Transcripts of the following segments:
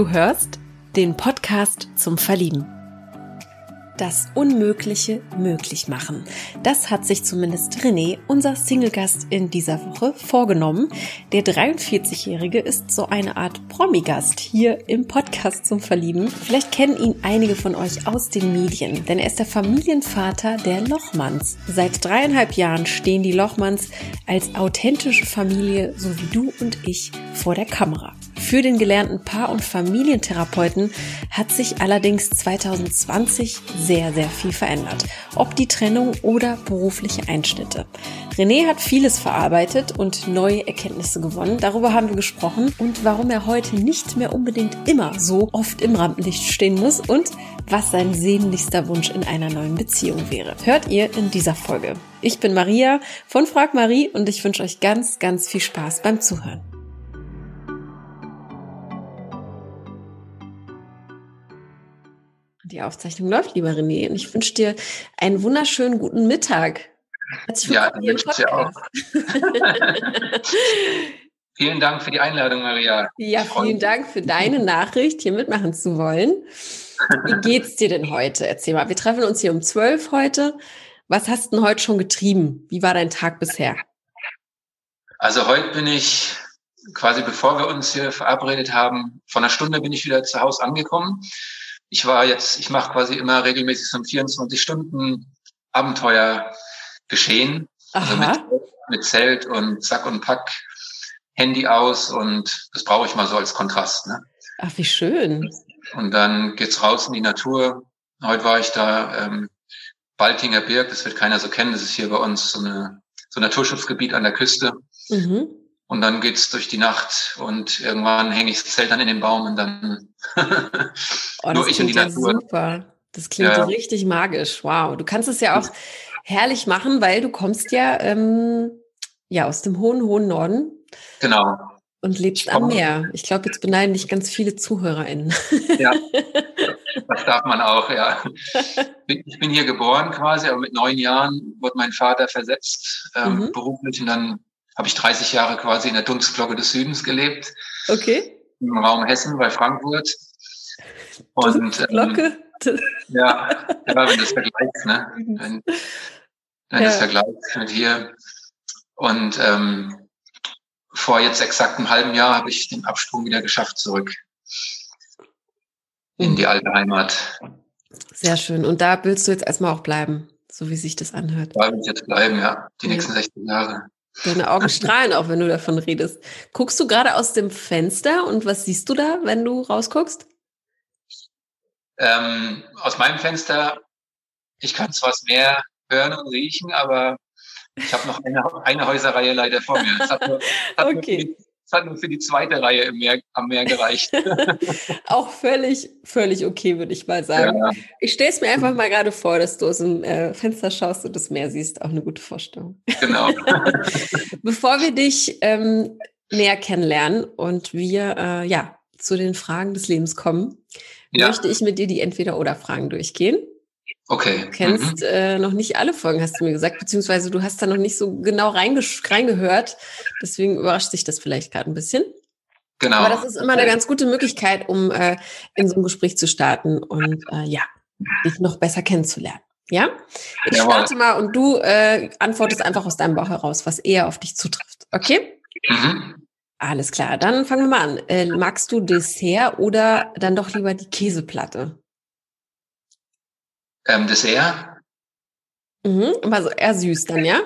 Du hörst den Podcast zum Verlieben. Das Unmögliche möglich machen. Das hat sich zumindest René, unser Single-Gast in dieser Woche, vorgenommen. Der 43-Jährige ist so eine Art Promi-Gast hier im Podcast zum Verlieben. Vielleicht kennen ihn einige von euch aus den Medien, denn er ist der Familienvater der Lochmanns. Seit dreieinhalb Jahren stehen die Lochmanns als authentische Familie, so wie du und ich, vor der Kamera. Für den gelernten Paar- und Familientherapeuten hat sich allerdings 2020 sehr, sehr viel verändert. Ob die Trennung oder berufliche Einschnitte. René hat vieles verarbeitet und neue Erkenntnisse gewonnen. Darüber haben wir gesprochen und warum er heute nicht mehr unbedingt immer so oft im Rampenlicht stehen muss und was sein sehnlichster Wunsch in einer neuen Beziehung wäre. Hört ihr in dieser Folge. Ich bin Maria von Frag Marie und ich wünsche euch ganz, ganz viel Spaß beim Zuhören. Die Aufzeichnung läuft, lieber René, und ich wünsche dir einen wunderschönen guten Mittag. Herzlich ja, wünsche ich dir auch. vielen Dank für die Einladung, Maria. Ja, vielen Dank für deine Nachricht, hier mitmachen zu wollen. Wie geht's dir denn heute? Erzähl mal, wir treffen uns hier um zwölf heute. Was hast du denn heute schon getrieben? Wie war dein Tag bisher? Also heute bin ich quasi, bevor wir uns hier verabredet haben, vor einer Stunde bin ich wieder zu Hause angekommen ich war jetzt, ich mache quasi immer regelmäßig so ein 24 Stunden Abenteuer geschehen. Also mit, mit Zelt und Sack und Pack, Handy aus und das brauche ich mal so als Kontrast. Ne? Ach, wie schön. Und dann geht's raus in die Natur. Heute war ich da, ähm, Baltinger Berg, das wird keiner so kennen, das ist hier bei uns so, eine, so ein Naturschutzgebiet an der Küste. Mhm. Und dann geht's durch die Nacht und irgendwann hänge ich das Zelt dann in den Baum und dann oh, nur ich und die ja Natur. Super. Das klingt ja. richtig magisch. Wow. Du kannst es ja auch herrlich machen, weil du kommst ja, ähm, ja aus dem hohen, hohen Norden. Genau. Und lebst am Meer. Ich glaube, jetzt beneiden dich ganz viele ZuhörerInnen. Ja, das darf man auch, ja. Ich bin hier geboren quasi, aber mit neun Jahren wurde mein Vater versetzt, ähm, mhm. beruflich, und dann habe ich 30 Jahre quasi in der Dunstglocke des Südens gelebt. Okay. Im Raum Hessen bei Frankfurt. Und ähm, ja, ja, wenn du das vergleichst, ne? Wenn, wenn ja. das vergleichst mit hier. Und ähm, vor jetzt exakt einem halben Jahr habe ich den Absprung wieder geschafft zurück in die alte Heimat. Sehr schön. Und da willst du jetzt erstmal auch bleiben, so wie sich das anhört. Da will ich jetzt bleiben, ja. Die ja. nächsten 16 Jahre. Deine Augen strahlen auch, wenn du davon redest. Guckst du gerade aus dem Fenster und was siehst du da, wenn du rausguckst? Ähm, aus meinem Fenster, ich kann zwar Meer hören und riechen, aber ich habe noch eine, eine Häuserreihe leider vor mir. Das hat hat okay. Das hat nur für die zweite Reihe Meer, am Meer gereicht. Auch völlig, völlig okay, würde ich mal sagen. Ja. Ich stelle es mir einfach mal gerade vor, dass du aus dem äh, Fenster schaust und das Meer siehst. Auch eine gute Vorstellung. Genau. Bevor wir dich ähm, näher kennenlernen und wir äh, ja zu den Fragen des Lebens kommen, ja. möchte ich mit dir die Entweder-Oder-Fragen durchgehen. Okay. Du kennst mhm. äh, noch nicht alle Folgen, hast du mir gesagt, beziehungsweise du hast da noch nicht so genau reingehört. Deswegen überrascht sich das vielleicht gerade ein bisschen. Genau. Aber das ist immer eine ganz gute Möglichkeit, um äh, in so ein Gespräch zu starten und äh, ja, dich noch besser kennenzulernen. Ja? Ich Jawohl. starte mal und du äh, antwortest einfach aus deinem Bauch heraus, was eher auf dich zutrifft. Okay? Mhm. Alles klar, dann fangen wir mal an. Äh, magst du Dessert oder dann doch lieber die Käseplatte? Ähm, Dessert. Mhm, also eher süß dann, ja?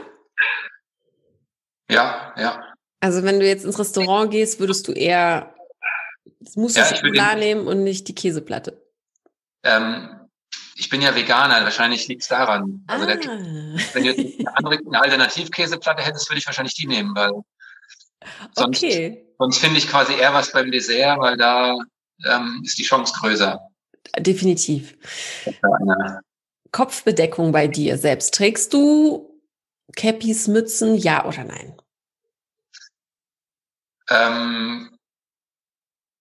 Ja, ja. Also wenn du jetzt ins Restaurant gehst, würdest du eher das Mousse ja, Schokolade nehmen und nicht die Käseplatte? Ähm, ich bin ja Veganer, wahrscheinlich liegt es daran. Also der, ah. wenn du eine, andere, eine Alternativkäseplatte hättest, würde ich wahrscheinlich die nehmen, weil sonst, okay. sonst finde ich quasi eher was beim Dessert, weil da ähm, ist die Chance größer. Definitiv. Kopfbedeckung bei dir selbst. Trägst du Cappies, Mützen, ja oder nein? Ähm,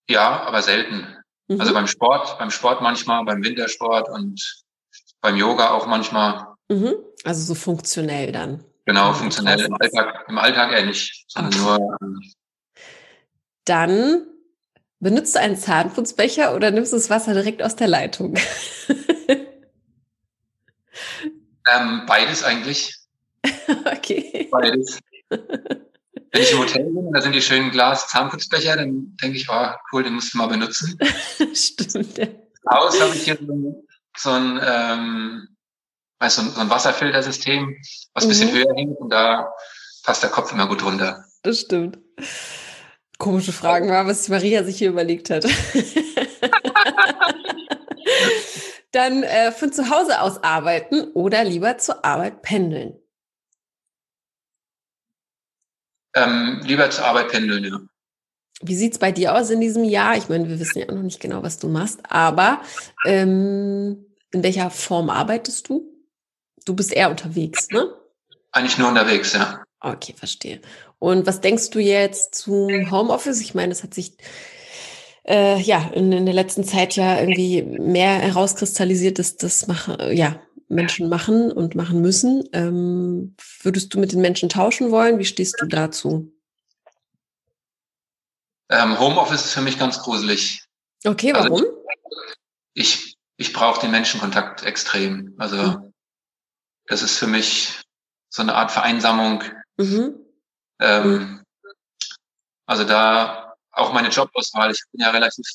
ja, aber selten. Mhm. Also beim Sport, beim Sport manchmal, beim Wintersport und beim Yoga auch manchmal. Mhm. Also so funktionell dann. Genau, funktionell. Im Alltag, Im Alltag eher nicht, sondern okay. nur. Ähm, dann Benutzt du einen Zahnputzbecher oder nimmst du das Wasser direkt aus der Leitung? ähm, beides eigentlich. okay. Beides. Wenn ich im Hotel bin, da sind die schönen Glas-Zahnputzbecher, dann denke ich, oh, cool, den musst du mal benutzen. Stimmt. Ja. Haus habe ich hier so, so ein, ähm, weißt, so ein, so ein Wasserfiltersystem, was ein bisschen Mhm. höher hängt und da passt der Kopf immer gut runter. Das stimmt. Komische Fragen war, was Maria sich hier überlegt hat. Dann äh, von zu Hause aus arbeiten oder lieber zur Arbeit pendeln. Ähm, lieber zur Arbeit pendeln, ja. Wie sieht's bei dir aus in diesem Jahr? Ich meine, wir wissen ja noch nicht genau, was du machst, aber ähm, in welcher Form arbeitest du? Du bist eher unterwegs, ne? Eigentlich nur unterwegs, ja. Okay, verstehe. Und was denkst du jetzt zum Homeoffice? Ich meine, es hat sich äh, ja in, in der letzten Zeit ja irgendwie mehr herauskristallisiert, dass das machen, ja, Menschen machen und machen müssen. Ähm, würdest du mit den Menschen tauschen wollen? Wie stehst du dazu? Ähm, Homeoffice ist für mich ganz gruselig. Okay, Also warum? Ich, ich brauche den Menschenkontakt extrem. Also Mhm. das ist für mich so eine Art Vereinsamung. Mhm. Ähm, also da auch meine Jobauswahl. Ich bin ja relativ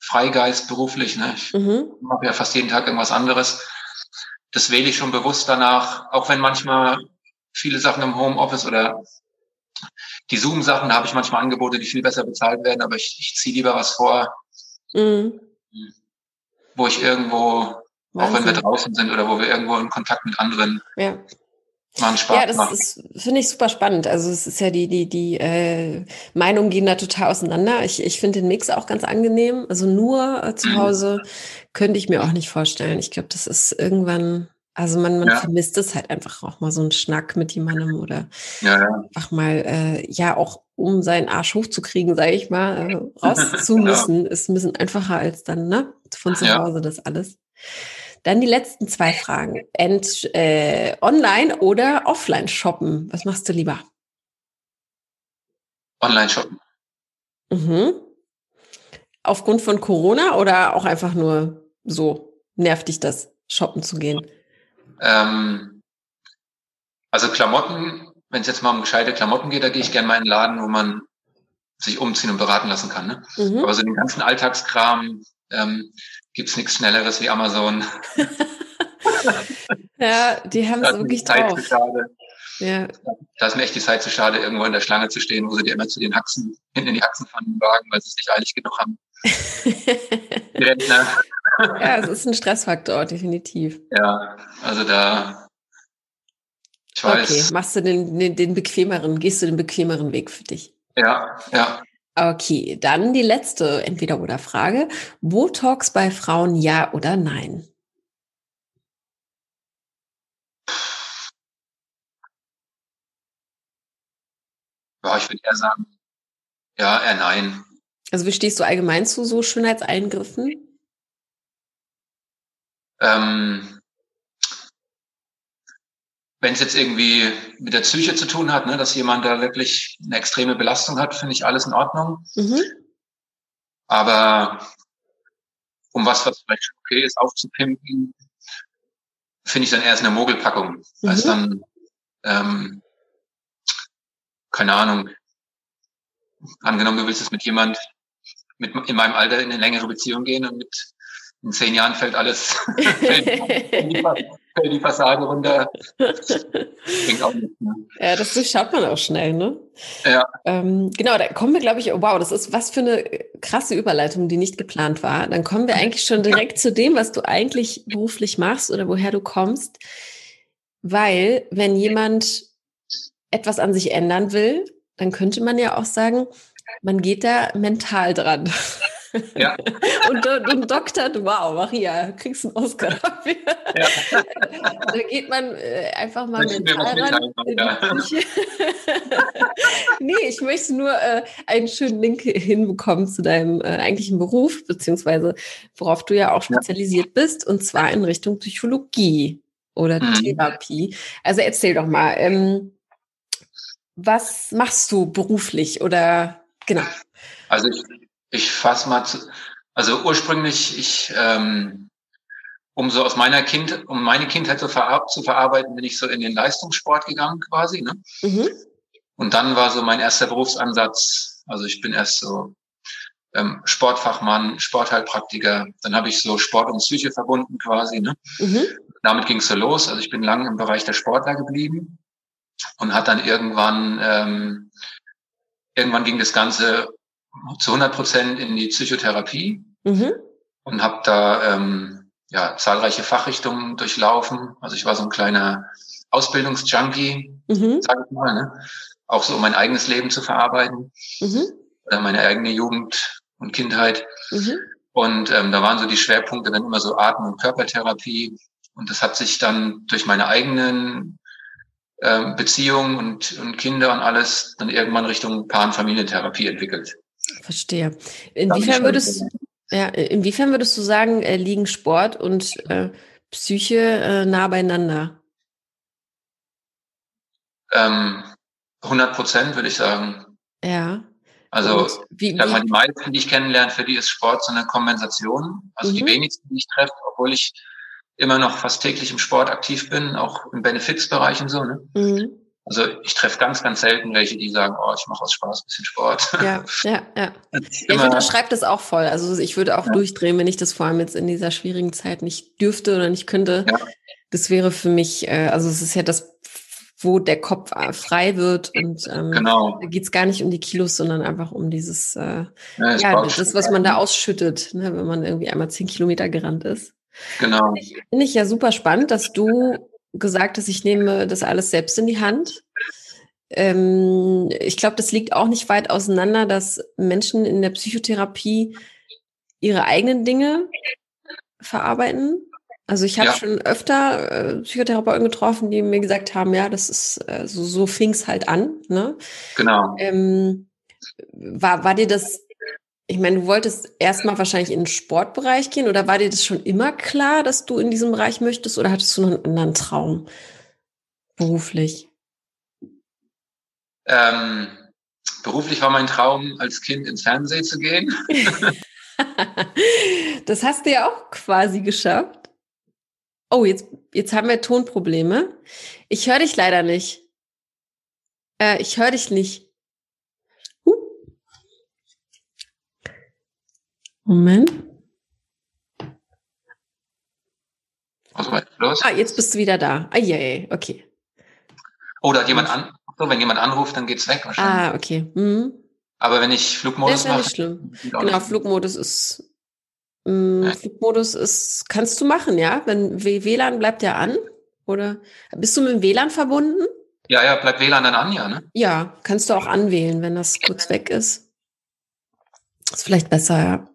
Freigeist beruflich. Ne? Ich Mhm. mache ja fast jeden Tag irgendwas anderes. Das wähle ich schon bewusst danach, auch wenn manchmal viele Sachen im Homeoffice oder die Zoom-Sachen, da habe ich manchmal Angebote, die viel besser bezahlt werden, aber ich, ich ziehe lieber was vor, Mhm. wo ich irgendwo, auch wenn wir Wahnsinn. draußen sind oder wo wir irgendwo in Kontakt mit anderen Ja. Ja, das machen. ist, finde ich super spannend. Also es ist ja die, die, die äh, Meinungen gehen da total auseinander. Ich, ich finde den Mix auch ganz angenehm. Also nur äh, zu Mhm. Hause könnte ich mir auch nicht vorstellen. Ich glaube, das ist irgendwann, also man, man Ja. vermisst es halt einfach auch mal so einen Schnack mit jemandem oder Ja, ja. einfach mal, äh, ja, auch um seinen Arsch hochzukriegen, sage ich mal, äh, raus zu müssen, ist ein bisschen einfacher als dann, ne, von zu. Hause das alles. Dann die letzten zwei Fragen. Ent, äh, online oder offline shoppen? Was machst du lieber? Online-Shoppen. Mhm. Aufgrund von Corona oder auch einfach nur so nervt dich das, shoppen zu gehen? Ähm, also Klamotten, wenn es jetzt mal um gescheite Klamotten geht, da gehe ich gerne mal in einen Laden, wo man sich umziehen und beraten lassen kann. Ne? Mhm. Aber so den ganzen Alltagskram ähm, gibt's nichts Schnelleres wie Amazon. Ja, die haben es wirklich Zeit drauf. zu schade. Ja, Da ist mir echt die Zeit zu schade, irgendwo in der Schlange zu stehen, wo sie dir immer zu den Haxen, hinten in die Achsenpfannen wagen, weil sie es nicht eilig genug haben. Die Rentner. ja, es ist ein Stressfaktor, definitiv. Ja, also da, ich Okay, weiß, machst du den, den, den bequemeren, gehst du den bequemeren Weg für dich? ja, ja. Okay, dann die letzte Entweder-Oder-Frage. Botox bei Frauen ja oder nein? Ja, ich würde eher sagen, ja, eher nein. Also wie stehst du allgemein zu so Schönheitseingriffen? Ähm, wenn es jetzt irgendwie mit der Psyche zu tun hat, ne, dass jemand da wirklich eine extreme Belastung hat, finde ich alles in Ordnung. Mhm. Aber um was, was vielleicht schon okay ist, aufzupimpen, finde ich dann erst eine Mogelpackung. Mhm. Als dann, ähm, keine Ahnung, angenommen, du willst es mit jemand mit, in meinem Alter in eine längere Beziehung gehen und mit in zehn Jahren fällt alles, die, Fassade runter. Ja, das durchschaut man auch schnell, ne? Ja. Ähm, genau, da kommen wir, glaube ich, oh, wow, das ist was für eine krasse Überleitung, die nicht geplant war. Dann kommen wir eigentlich schon direkt zu dem, was du eigentlich beruflich machst oder woher du kommst. Weil, wenn jemand etwas an sich ändern will, dann könnte man ja auch sagen, man geht da mental dran. Ja. und, und doktert, wow, Maria, kriegst einen Oscar dafür. Ja. da geht man äh, einfach mal mental was ran. ja. nee, ich möchte nur äh, einen schönen Link hinbekommen zu deinem äh, eigentlichen Beruf, beziehungsweise worauf du ja auch spezialisiert bist, und zwar in Richtung Psychologie oder Mhm. Therapie. Also erzähl doch mal, ähm, was machst du beruflich oder genau? Also ich, ich fasse mal zu, also ursprünglich, ich, ähm, um so aus meiner Kind, um meine Kindheit zu, verar zu verarbeiten, bin ich so in den Leistungssport gegangen quasi. Ne? Mhm. Und dann war so mein erster Berufsansatz, also ich bin erst so ähm, Sportfachmann, Sportheilpraktiker, dann habe ich so Sport und Psyche verbunden quasi. Ne? Mhm. Damit ging es so los. Also ich bin lange im Bereich der Sportler geblieben und hat dann irgendwann, ähm, irgendwann ging das Ganze zu 100 Prozent in die Psychotherapie mhm. und habe da ähm, ja zahlreiche Fachrichtungen durchlaufen. Also ich war so ein kleiner Ausbildungsjunkie, mhm. sage ich mal, ne? auch so um mein eigenes Leben zu verarbeiten, mhm. oder meine eigene Jugend und Kindheit. Mhm. Und ähm, da waren so die Schwerpunkte dann immer so Atem- und Körpertherapie. Und das hat sich dann durch meine eigenen ähm, Beziehungen und, und Kinder und alles dann irgendwann Richtung Paar- und Familientherapie entwickelt. Verstehe. Inwiefern würdest, ja, inwiefern würdest du sagen, äh, liegen Sport und äh, Psyche äh, nah beieinander? Ähm, 100 Prozent würde ich sagen. Ja. Also wie, ich sag die meisten, die ich kennenlerne, für die ist Sport so eine Kompensation. Also mhm. die wenigsten, die ich treffe, obwohl ich immer noch fast täglich im Sport aktiv bin, auch im Benefits-Bereich und so. Ne? Mhm. Also ich treffe ganz, ganz selten welche, die sagen, oh, ich mache aus Spaß ein bisschen Sport. Ja, ja, ja. ich unterschreibe das auch voll. Also ich würde auch ja. durchdrehen, wenn ich das vor allem jetzt in dieser schwierigen Zeit nicht dürfte oder nicht könnte. Ja. Das wäre für mich, äh, also es ist ja das, wo der Kopf äh, frei wird und ähm, genau. da geht es gar nicht um die Kilos, sondern einfach um dieses, äh, ja, ja das, was man da ausschüttet, ne, wenn man irgendwie einmal zehn Kilometer gerannt ist. Genau. Finde ich ja super spannend, dass du gesagt hast, ich nehme das alles selbst in die Hand. Ähm, ich glaube, das liegt auch nicht weit auseinander, dass Menschen in der Psychotherapie ihre eigenen Dinge verarbeiten. Also ich habe ja. schon öfter äh, Psychotherapeuten getroffen, die mir gesagt haben, ja, das ist äh, so, so fing es halt an. Ne? Genau. Ähm, war, war dir das ich meine, du wolltest erstmal wahrscheinlich in den Sportbereich gehen oder war dir das schon immer klar, dass du in diesem Bereich möchtest oder hattest du noch einen anderen Traum beruflich? Ähm, beruflich war mein Traum, als Kind ins Fernsehen zu gehen. das hast du ja auch quasi geschafft. Oh, jetzt, jetzt haben wir Tonprobleme. Ich höre dich leider nicht. Äh, ich höre dich nicht. Moment. Was war los? Ah, jetzt bist du wieder da. Ah, yeah, okay. Oder hat jemand an, so, wenn jemand anruft, dann geht's weg wahrscheinlich. Ah, okay. Mhm. Aber wenn ich Flugmodus mache. Das ist ja nicht schlimm. Genau, Flugmodus ist, mh, mm, Flugmodus ist, kannst du machen, ja? Wenn WLAN bleibt ja an, oder? Bist du mit dem WLAN verbunden? Ja, ja, bleibt WLAN dann an, ja, ne? Ja, kannst du auch anwählen, wenn das kurz weg ist. Ist vielleicht besser, ja.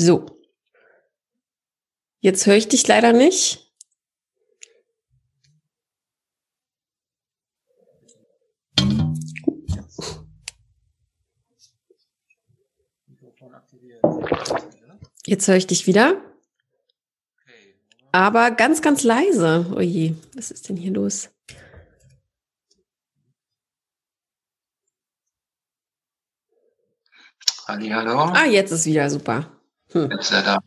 So. Jetzt höre ich dich leider nicht. Jetzt höre ich dich wieder. Aber ganz, ganz leise. Oje, was ist denn hier los? Hallo. Ah, jetzt ist wieder super. Hm. Jetzt ist er da.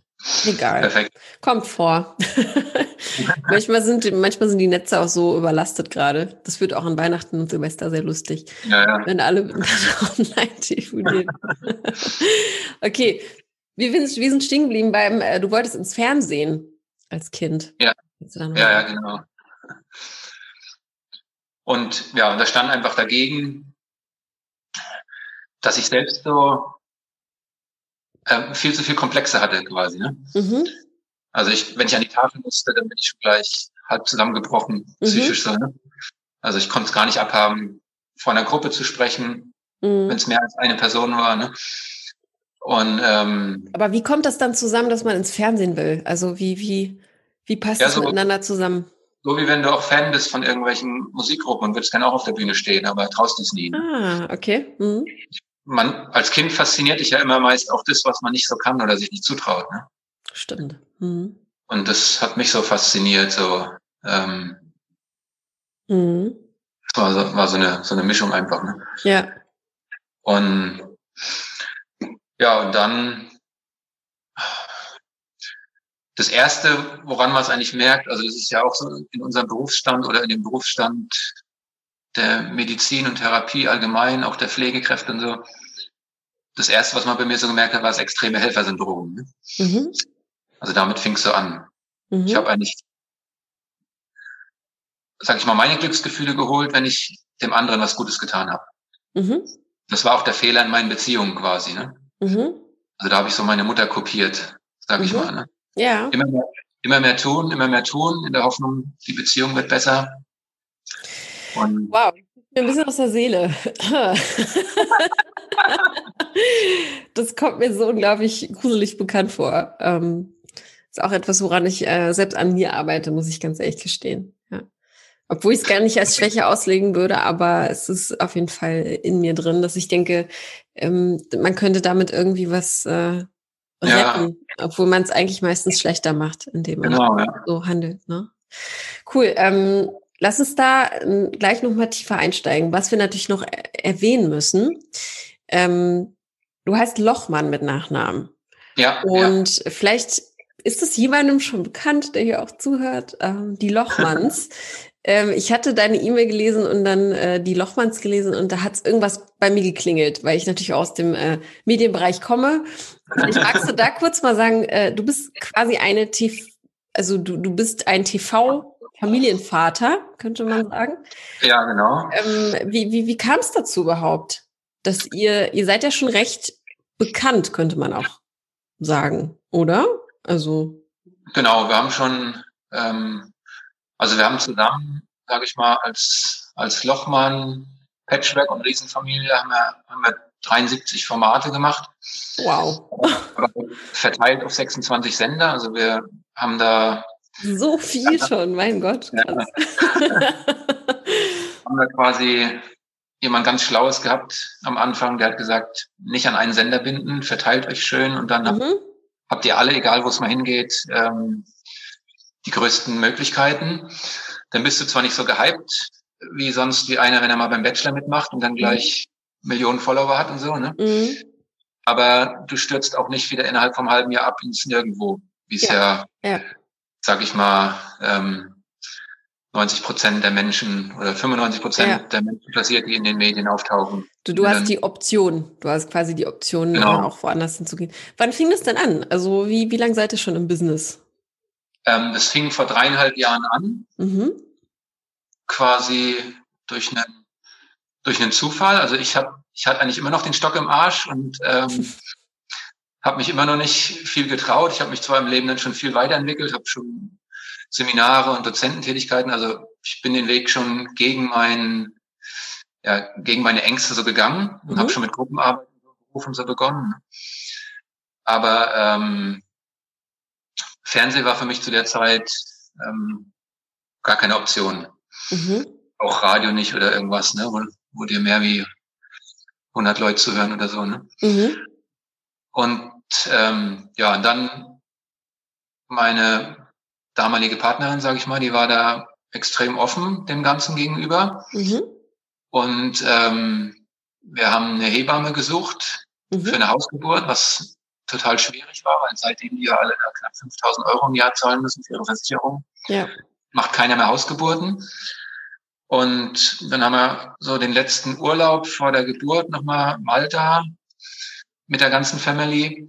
Egal. Perfekt. Kommt vor. manchmal, sind, manchmal sind die Netze auch so überlastet gerade. Das wird auch an Weihnachten und Silvester sehr lustig. Ja, ja. Wenn alle online telefonieren. okay. Wir, wir sind stehen geblieben beim, äh, du wolltest ins Fernsehen als Kind. Ja. Ja, ja, genau. Und ja, und da stand einfach dagegen, dass ich selbst so äh, viel zu viel Komplexe hatte quasi. Ne? Mhm. Also ich, wenn ich an die Tafel musste, dann bin ich schon gleich halb zusammengebrochen, mhm. psychisch so. Ne? Also ich konnte es gar nicht abhaben, vor einer Gruppe zu sprechen, mhm. wenn es mehr als eine Person war. Ne? Und ähm, aber wie kommt das dann zusammen, dass man ins Fernsehen will? Also wie wie wie passt ja, das so, miteinander zusammen? So wie wenn du auch Fan bist von irgendwelchen Musikgruppen und würdest gerne auch auf der Bühne stehen, aber traust es nie. Ah, okay. Mhm man als Kind fasziniert dich ja immer meist auch das, was man nicht so kann oder sich nicht zutraut. Ne? Stimmt. Mhm. Und das hat mich so fasziniert, so ähm, mhm. das war, so, war so eine so eine Mischung einfach. Ne? Ja. Und ja, und dann das erste, woran man es eigentlich merkt, also das ist ja auch so in unserem Berufsstand oder in dem Berufsstand der Medizin und Therapie allgemein, auch der Pflegekräfte und so. Das erste, was man bei mir so gemerkt hat, war das extreme Helfersyndrom. Ne? Mhm. Also damit fing es so an. Mhm. Ich habe eigentlich, sag ich mal, meine Glücksgefühle geholt, wenn ich dem anderen was Gutes getan habe. Mhm. Das war auch der Fehler in meinen Beziehungen quasi. Ne? Mhm. Also da habe ich so meine Mutter kopiert, sag ich mhm. mal. Ne? Ja. Immer mehr, immer mehr tun, immer mehr tun, in der Hoffnung, die Beziehung wird besser. Und wow, ein bisschen aus der Seele. das kommt mir so unglaublich gruselig bekannt vor. Ähm, ist auch etwas, woran ich äh, selbst an mir arbeite, muss ich ganz ehrlich gestehen. Ja. Obwohl ich es gar nicht als Schwäche auslegen würde, aber es ist auf jeden Fall in mir drin, dass ich denke, ähm, man könnte damit irgendwie was äh, retten, ja. obwohl man es eigentlich meistens schlechter macht, indem man genau, ja. so handelt. Ne? Cool. Ähm, lass uns da ähm, gleich nochmal tiefer einsteigen. Was wir natürlich noch erwähnen müssen. Ähm, du heißt Lochmann mit Nachnamen. Ja. Und ja. vielleicht ist es jemandem schon bekannt, der hier auch zuhört, ähm, die Lochmanns. ähm, ich hatte deine E-Mail gelesen und dann äh, die Lochmanns gelesen und da hat es irgendwas bei mir geklingelt, weil ich natürlich aus dem äh, Medienbereich komme. Ich magst du da kurz mal sagen, äh, du bist quasi eine TV, also du, du bist ein TV Familienvater, könnte man sagen. Ja, genau. Ähm, wie wie, wie kam es dazu überhaupt? Dass ihr, ihr seid ja schon recht bekannt, könnte man auch sagen, oder? Also. Genau, wir haben schon, ähm, also wir haben zusammen, sage ich mal, als, als Lochmann, Patchwork und Riesenfamilie haben wir, haben wir 73 Formate gemacht. Wow. Verteilt auf 26 Sender. Also wir haben da so viel schon, mein Gott. Ja. haben wir quasi jemand ganz Schlaues gehabt am Anfang, der hat gesagt, nicht an einen Sender binden, verteilt euch schön und dann mhm. habt, ihr alle, egal wo es mal hingeht, ähm, die größten Möglichkeiten. Dann bist du zwar nicht so gehypt wie sonst wie einer, wenn er mal beim Bachelor mitmacht und dann mhm. gleich mhm. Millionen Follower hat und so, ne? Mhm. Aber du stürzt auch nicht wieder innerhalb vom halben Jahr ab ins Nirgendwo, wie es ja, ja, ja sag ich mal, ähm, 90 Prozent der Menschen oder 95 Prozent ja. der Menschen passiert, die in den Medien auftauchen. Du, du hast die Option, du hast quasi die Option, genau. auch woanders hinzugehen. Wann fing das denn an? Also wie, wie lange seid ihr schon im Business? Ähm, das fing vor dreieinhalb Jahren an. Mhm. Quasi durch einen, durch einen Zufall. Also ich habe ich hatte eigentlich immer noch den Stock im Arsch und ähm, habe mich immer noch nicht viel getraut. Ich habe mich zwar im Leben dann schon viel weiterentwickelt, habe schon Seminare und Dozententätigkeiten. Also ich bin den Weg schon gegen meinen, ja, gegen meine Ängste so gegangen und mhm. habe schon mit Gruppenarbeit Berufen so begonnen. Aber ähm, Fernsehen war für mich zu der Zeit ähm, gar keine Option. Mhm. Auch Radio nicht oder irgendwas, ne, wo, wo dir mehr wie 100 Leute zuhören oder so. Ne? Mhm. Und ähm, ja, und dann meine damalige Partnerin, sage ich mal, die war da extrem offen dem Ganzen gegenüber. Mhm. Und ähm, wir haben eine Hebamme gesucht mhm. für eine Hausgeburt, was total schwierig war, weil seitdem die ja alle da knapp 5000 Euro im Jahr zahlen müssen für ihre Versicherung, ja. macht keiner mehr Hausgeburten. Und dann haben wir so den letzten Urlaub vor der Geburt nochmal Malta mit der ganzen Family.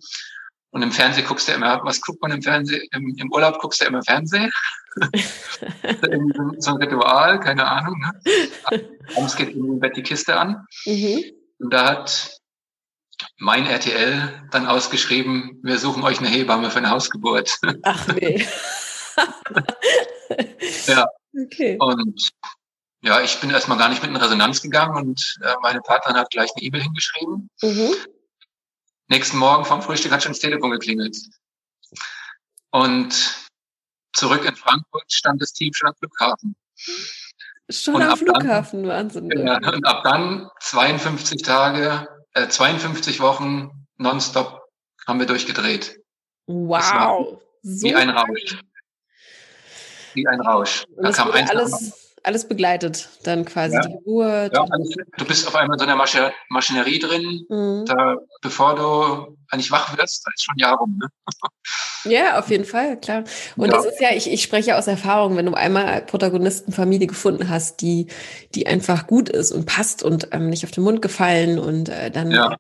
Und im Fernsehen guckst du immer, was guckt man im Fernsehen? Im, im Urlaub guckst du immer Fernsehen. so ein Ritual, keine Ahnung. Ne? Abends geht im Bett die Kiste an. Mhm. Und da hat mein RTL dann ausgeschrieben, wir suchen euch eine Hebamme für eine Hausgeburt. Ach nee. ja. Okay. Und ja, ich bin erstmal gar nicht mit in Resonanz gegangen und äh, meine Partnerin hat gleich eine E-Mail hingeschrieben. Mhm. Nächsten Morgen vom Frühstück hat schon das Telefon geklingelt. Und zurück in Frankfurt stand das Team schon am Flughafen. Schon und am Flughafen, dann, Wahnsinn. Ja, und ab dann 52 Tage äh, 52 Wochen nonstop haben wir durchgedreht. Wow. So wie ein Rausch. Wie ein Rausch. Da kam eins alles alles begleitet, dann quasi ja. die Geburt. Ja, du bist auf einmal in so einer Maschi Maschinerie drin, mhm. da, bevor du eigentlich wach wirst, da ist schon ein Jahr rum. Ne? Ja, auf jeden Fall, klar. Und ja. das ist ja, ich, ich spreche aus Erfahrung, wenn du einmal Protagonistenfamilie gefunden hast, die, die einfach gut ist und passt und ähm, nicht auf den Mund gefallen und äh, dann ja.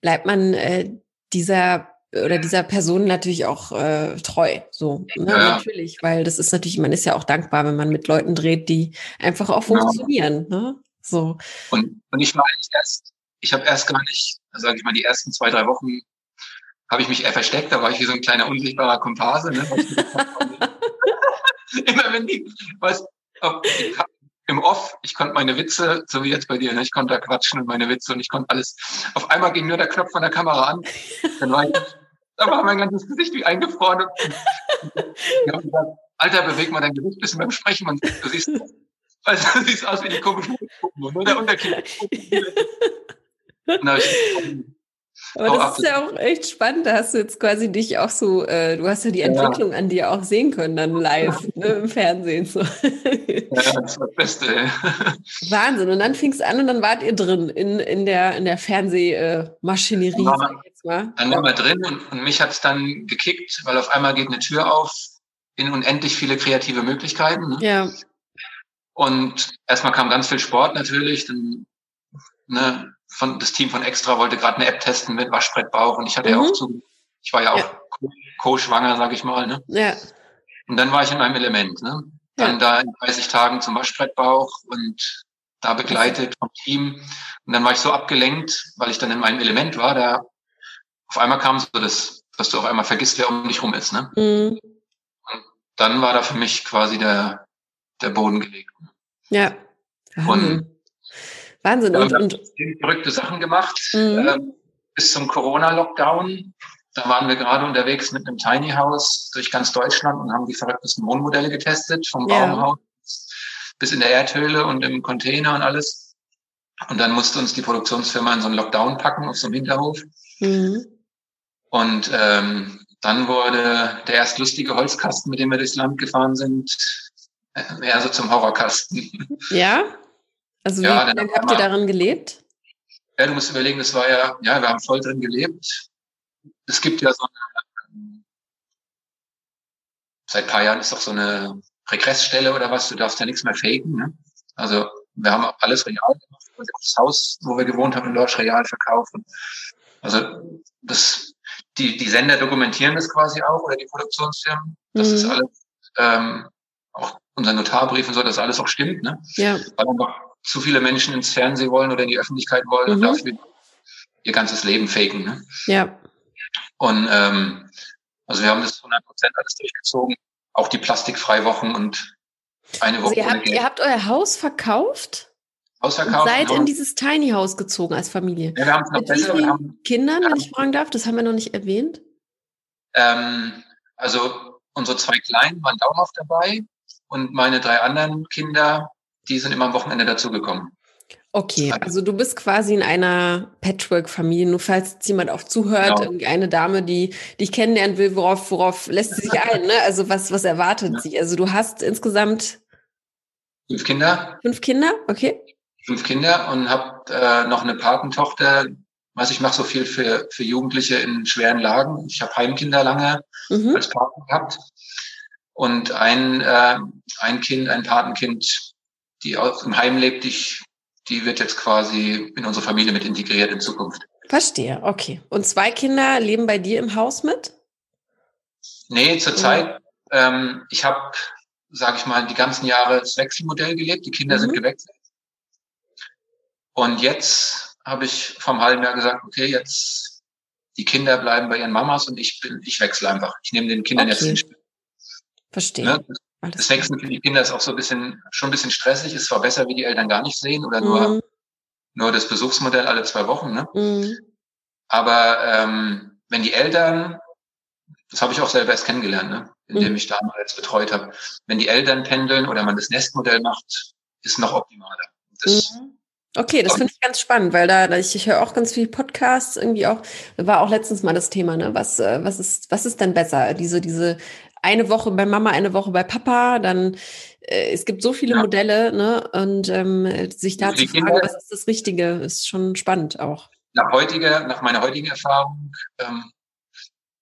bleibt man äh, dieser oder dieser Person natürlich auch äh, treu. So, ne? ja. natürlich, weil das ist natürlich, man ist ja auch dankbar, wenn man mit Leuten dreht, die einfach auch funktionieren. Ja. Ne? So. Und, und ich war eigentlich erst, ich habe erst gar nicht, sage ich mal, die ersten zwei, drei Wochen habe ich mich eher versteckt, da war ich wie so ein kleiner unsichtbarer Komparse. Ne? Immer wenn die, was, im Off, ich konnte meine Witze, so wie jetzt bei dir, ne? ich konnte da quatschen und meine Witze und ich konnte alles. Auf einmal ging nur der Knopf von der Kamera an. Dann war ich da war mein ganzes Gesicht wie eingefroren. Und, und gesagt, Alter, beweg mal dein Gesicht ein bisschen beim Sprechen. Und du siehst, also, du siehst aus wie die komischen Puppen, nur der Unterkiefer. aber das ist ja auch echt spannend. Da hast du jetzt quasi dich auch so, äh, du hast ja die Entwicklung ja. an dir auch sehen können, dann live ne, im Fernsehen. So. Ja, das war das Beste. Wahnsinn. Und dann fing es an und dann wart ihr drin in, in der, in der Fernsehmaschinerie. Äh? Dann waren wir drin und, und mich hat es dann gekickt, weil auf einmal geht eine Tür auf in unendlich viele kreative Möglichkeiten. Ne? Ja. Und erstmal kam ganz viel Sport natürlich. Dann, ne, von, das Team von Extra wollte gerade eine App testen mit Waschbrettbauch und ich hatte mhm. ja auch zu, ich war ja auch ja. co-schwanger, sag ich mal. Ne? Ja. Und dann war ich in meinem Element. Ne? Dann ja. da in 30 Tagen zum Waschbrettbauch und da begleitet vom Team. Und dann war ich so abgelenkt, weil ich dann in meinem Element war, da auf einmal kam so das, dass du auf einmal vergisst, wer um dich rum ist. Ne? Mhm. Und dann war da für mich quasi der, der Boden gelegt. Ja. Und Wahnsinn. Und, und, und verrückte Sachen gemacht mhm. äh, bis zum Corona-Lockdown. Da waren wir gerade unterwegs mit einem Tiny House durch ganz Deutschland und haben die verrücktesten Wohnmodelle getestet, vom ja. Baumhaus bis in der Erdhöhle und im Container und alles. Und dann musste uns die Produktionsfirma in so einen Lockdown packen auf so einem Hinterhof. Mhm. Und ähm, dann wurde der erst lustige Holzkasten, mit dem wir durchs Land gefahren sind, äh, eher so zum Horrorkasten. Ja? Also wie ja, lange habt ihr darin gelebt? Ja, du musst überlegen, das war ja, ja, wir haben voll drin gelebt. Es gibt ja so eine, seit paar Jahren ist doch so eine Regressstelle oder was, du darfst ja nichts mehr faken. Ne? Also wir haben alles real gemacht. Das Haus, wo wir gewohnt haben, in Lodge real verkauft. Also das die, die Sender dokumentieren das quasi auch oder die Produktionsfirmen. Das mhm. ist alles, ähm, auch unser Notarbrief und so, dass alles auch stimmt, ne? Ja. Weil zu viele Menschen ins Fernsehen wollen oder in die Öffentlichkeit wollen mhm. und dafür ihr ganzes Leben faken, ne? Ja. Und ähm, also wir haben das 100 Prozent alles durchgezogen, auch die plastikfrei Wochen und eine Woche. Also ihr, habt, ihr habt euer Haus verkauft? Ausverkauft. Seid in dieses Tiny House gezogen als Familie. Ja, wir haben es noch Mit besser. Wie haben, Kindern, wenn ich fragen darf, das haben wir noch nicht erwähnt. Ähm, also unsere zwei Kleinen waren dauerhaft dabei und meine drei anderen Kinder, die sind immer am Wochenende dazugekommen. Okay, also du bist quasi in einer Patchwork-Familie. Nur falls jetzt jemand auch zuhört, genau. irgendeine Dame, die dich kennenlernen will, worauf, worauf lässt sie sich ein? Ne? Also was, was erwartet ja. sie? Also du hast insgesamt fünf Kinder. Fünf Kinder, okay fünf Kinder und habe äh, noch eine Patentochter. Weiß ich mache so viel für, für Jugendliche in schweren Lagen. Ich habe Heimkinder lange mhm. als Paten gehabt. Und ein, äh, ein Kind, ein Patenkind, die auch im Heim lebt, ich, die wird jetzt quasi in unsere Familie mit integriert in Zukunft. Verstehe, okay. Und zwei Kinder leben bei dir im Haus mit? Nee, zurzeit. Mhm. Ähm, ich habe, sage ich mal, die ganzen Jahre das Wechselmodell gelebt. Die Kinder mhm. sind gewechselt. Und jetzt habe ich vom halben Jahr gesagt, okay, jetzt die Kinder bleiben bei ihren Mamas und ich bin, ich wechsle einfach. Ich nehme den Kindern okay. jetzt den Spiel. Verstehe. Ne? Das Wechseln für die Kinder ist auch so ein bisschen, schon ein bisschen stressig. Ist zwar besser, wie die Eltern gar nicht sehen oder nur, mhm. nur das Besuchsmodell alle zwei Wochen, ne? Mhm. Aber ähm, wenn die Eltern, das habe ich auch selber erst kennengelernt, ne? indem mhm. ich damals betreut habe, wenn die Eltern pendeln oder man das Nestmodell macht, ist noch optimaler. Das, mhm Okay, das finde ich ganz spannend, weil da, ich, ich höre auch ganz viele Podcasts, irgendwie auch, war auch letztens mal das Thema, ne? Was, äh, was ist, was ist denn besser? Diese, diese eine Woche bei Mama, eine Woche bei Papa, dann äh, es gibt so viele ja. Modelle, ne? Und ähm, sich da zu fragen, was ist das Richtige, ist schon spannend auch. Nach heutiger, nach meiner heutigen Erfahrung, ähm,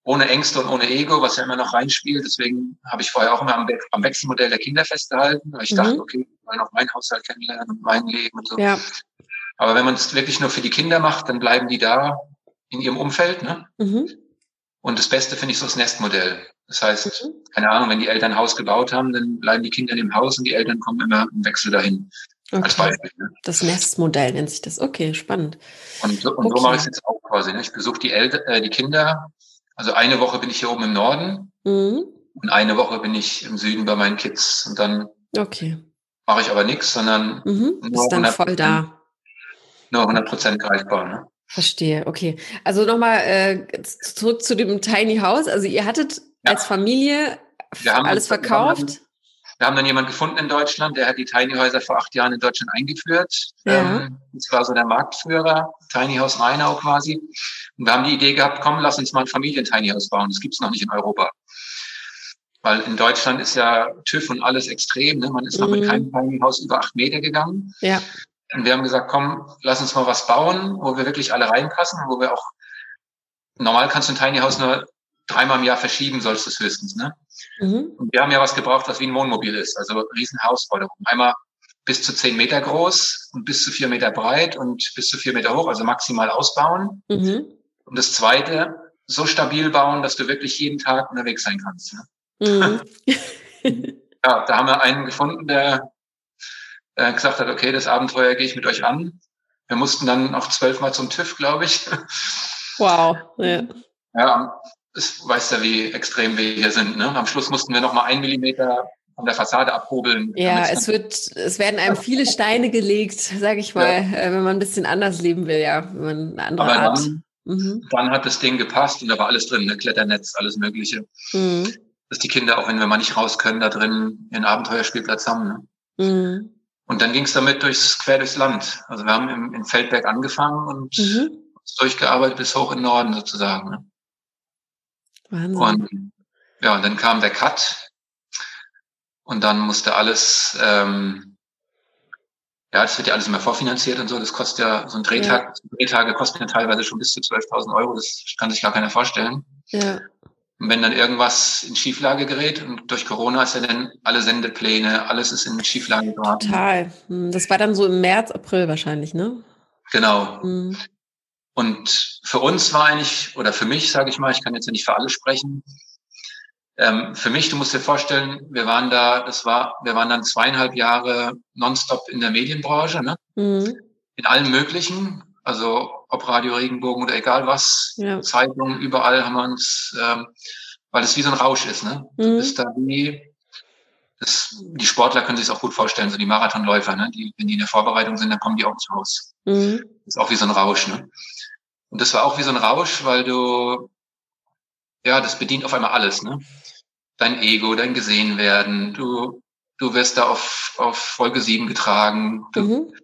ohne Ängste und ohne Ego, was ja immer noch reinspielt. Deswegen habe ich vorher auch immer am, We am Wechselmodell der Kinder festgehalten, weil ich mhm. dachte, okay, ich will auch meinen Haushalt kennenlernen und mein Leben und so. Ja. Aber wenn man es wirklich nur für die Kinder macht, dann bleiben die da in ihrem Umfeld. Ne? Mhm. Und das Beste finde ich so das Nestmodell. Das heißt, mhm. keine Ahnung, wenn die Eltern ein Haus gebaut haben, dann bleiben die Kinder in dem Haus und die Eltern kommen immer im Wechsel dahin. Okay. Als Beispiel. Ne? Das Nestmodell nennt sich das. Okay, spannend. Und, und okay. so mache ich es jetzt auch quasi. Ne? Ich besuche die, äh, die Kinder also eine Woche bin ich hier oben im Norden mhm. und eine Woche bin ich im Süden bei meinen Kids und dann okay. mache ich aber nichts, sondern mhm. nur dann voll da. Nur 100 Prozent greifbar. Ne? Verstehe, okay. Also nochmal äh, zurück zu dem Tiny House. Also ihr hattet ja. als Familie alles verkauft? Wir haben dann jemanden gefunden in Deutschland, der hat die Tiny Häuser vor acht Jahren in Deutschland eingeführt. Ja. Ähm, das war so der Marktführer, Tiny House Rheinau quasi. Und wir haben die Idee gehabt, komm, lass uns mal ein Familien-Tiny House bauen. Das gibt's noch nicht in Europa. Weil in Deutschland ist ja TÜV und alles extrem. Ne? Man ist mhm. noch mit mhm. keinem Tiny House über acht Meter gegangen. Ja. Und wir haben gesagt, komm, lass uns mal was bauen, wo wir wirklich alle reinpassen, wo wir auch normal kannst du ein Tiny House nur dreimal im Jahr verschieben sollst du es höchstens. Ne? Mhm. Und wir haben ja was gebraucht, was wie ein Wohnmobil ist. Also Riesenhausforderung. Einmal bis zu zehn Meter groß und bis zu vier Meter breit und bis zu vier Meter hoch, also maximal ausbauen. Mhm. Und das zweite, so stabil bauen, dass du wirklich jeden Tag unterwegs sein kannst. Ne? Mhm. ja, da haben wir einen gefunden, der äh, gesagt hat, okay, das Abenteuer gehe ich mit euch an. Wir mussten dann auch zwölfmal zum TÜV, glaube ich. Wow. Ja. ja, es weiß ja, wie extrem wir hier sind. Ne? Am Schluss mussten wir noch mal ein Millimeter von der Fassade abhobeln. Ja, es wird, es werden einem viele Steine gelegt, sage ich mal, ja. Äh, wenn man ein bisschen anders leben will, ja, wenn man eine andere Aber Art. Dann, mhm. dann hat das Ding gepasst und da war alles drin, ne? Kletternetz, alles Mögliche. Mhm. Dass die Kinder, auch wenn wir mal nicht raus können, da drin ihren Abenteuerspielplatz haben. Ne? Mhm. Und dann ging es damit durchs, quer durchs Land. Also wir haben im, in Feldberg angefangen und mhm. durchgearbeitet bis hoch in den Norden sozusagen. Ne? Wahnsinn. Und ja, und dann kam der Cut und dann musste alles, ähm, ja, das wird ja alles immer vorfinanziert und so. Das kostet ja, so ein Drehtag, ja. Drehtage kosten ja teilweise schon bis zu 12.000 Euro. Das kann sich gar keiner vorstellen. Ja. Und wenn dann irgendwas in Schieflage gerät und durch Corona ist ja dann alle Sendepläne, alles ist in Schieflage geraten. Total. Hm, das war dann so im März, April wahrscheinlich, ne? Genau. Mhm. Und für uns war eigentlich, oder für mich, sage ich mal, ich kann jetzt ja nicht für alle sprechen, ähm, für mich, du musst dir vorstellen, wir waren da, das war, wir waren dann zweieinhalb Jahre nonstop in der Medienbranche, ne? Mhm. In allen möglichen, also ob Radio Regenbogen oder egal was, ja. Zeitungen, überall haben wir uns, ähm, weil es wie so ein Rausch ist, ne? Mhm. Du bist da wie, das, die Sportler können sich es auch gut vorstellen, so die Marathonläufer, ne? Die, wenn die in der Vorbereitung sind, dann kommen die auch nicht raus. Mhm. Das ist auch wie so ein Rausch, ne? Und das war auch wie so ein Rausch, weil du, ja, das bedient auf einmal alles, ne? Dein Ego, dein gesehen werden, du, du wirst da auf, auf Folge 7 getragen, du mhm.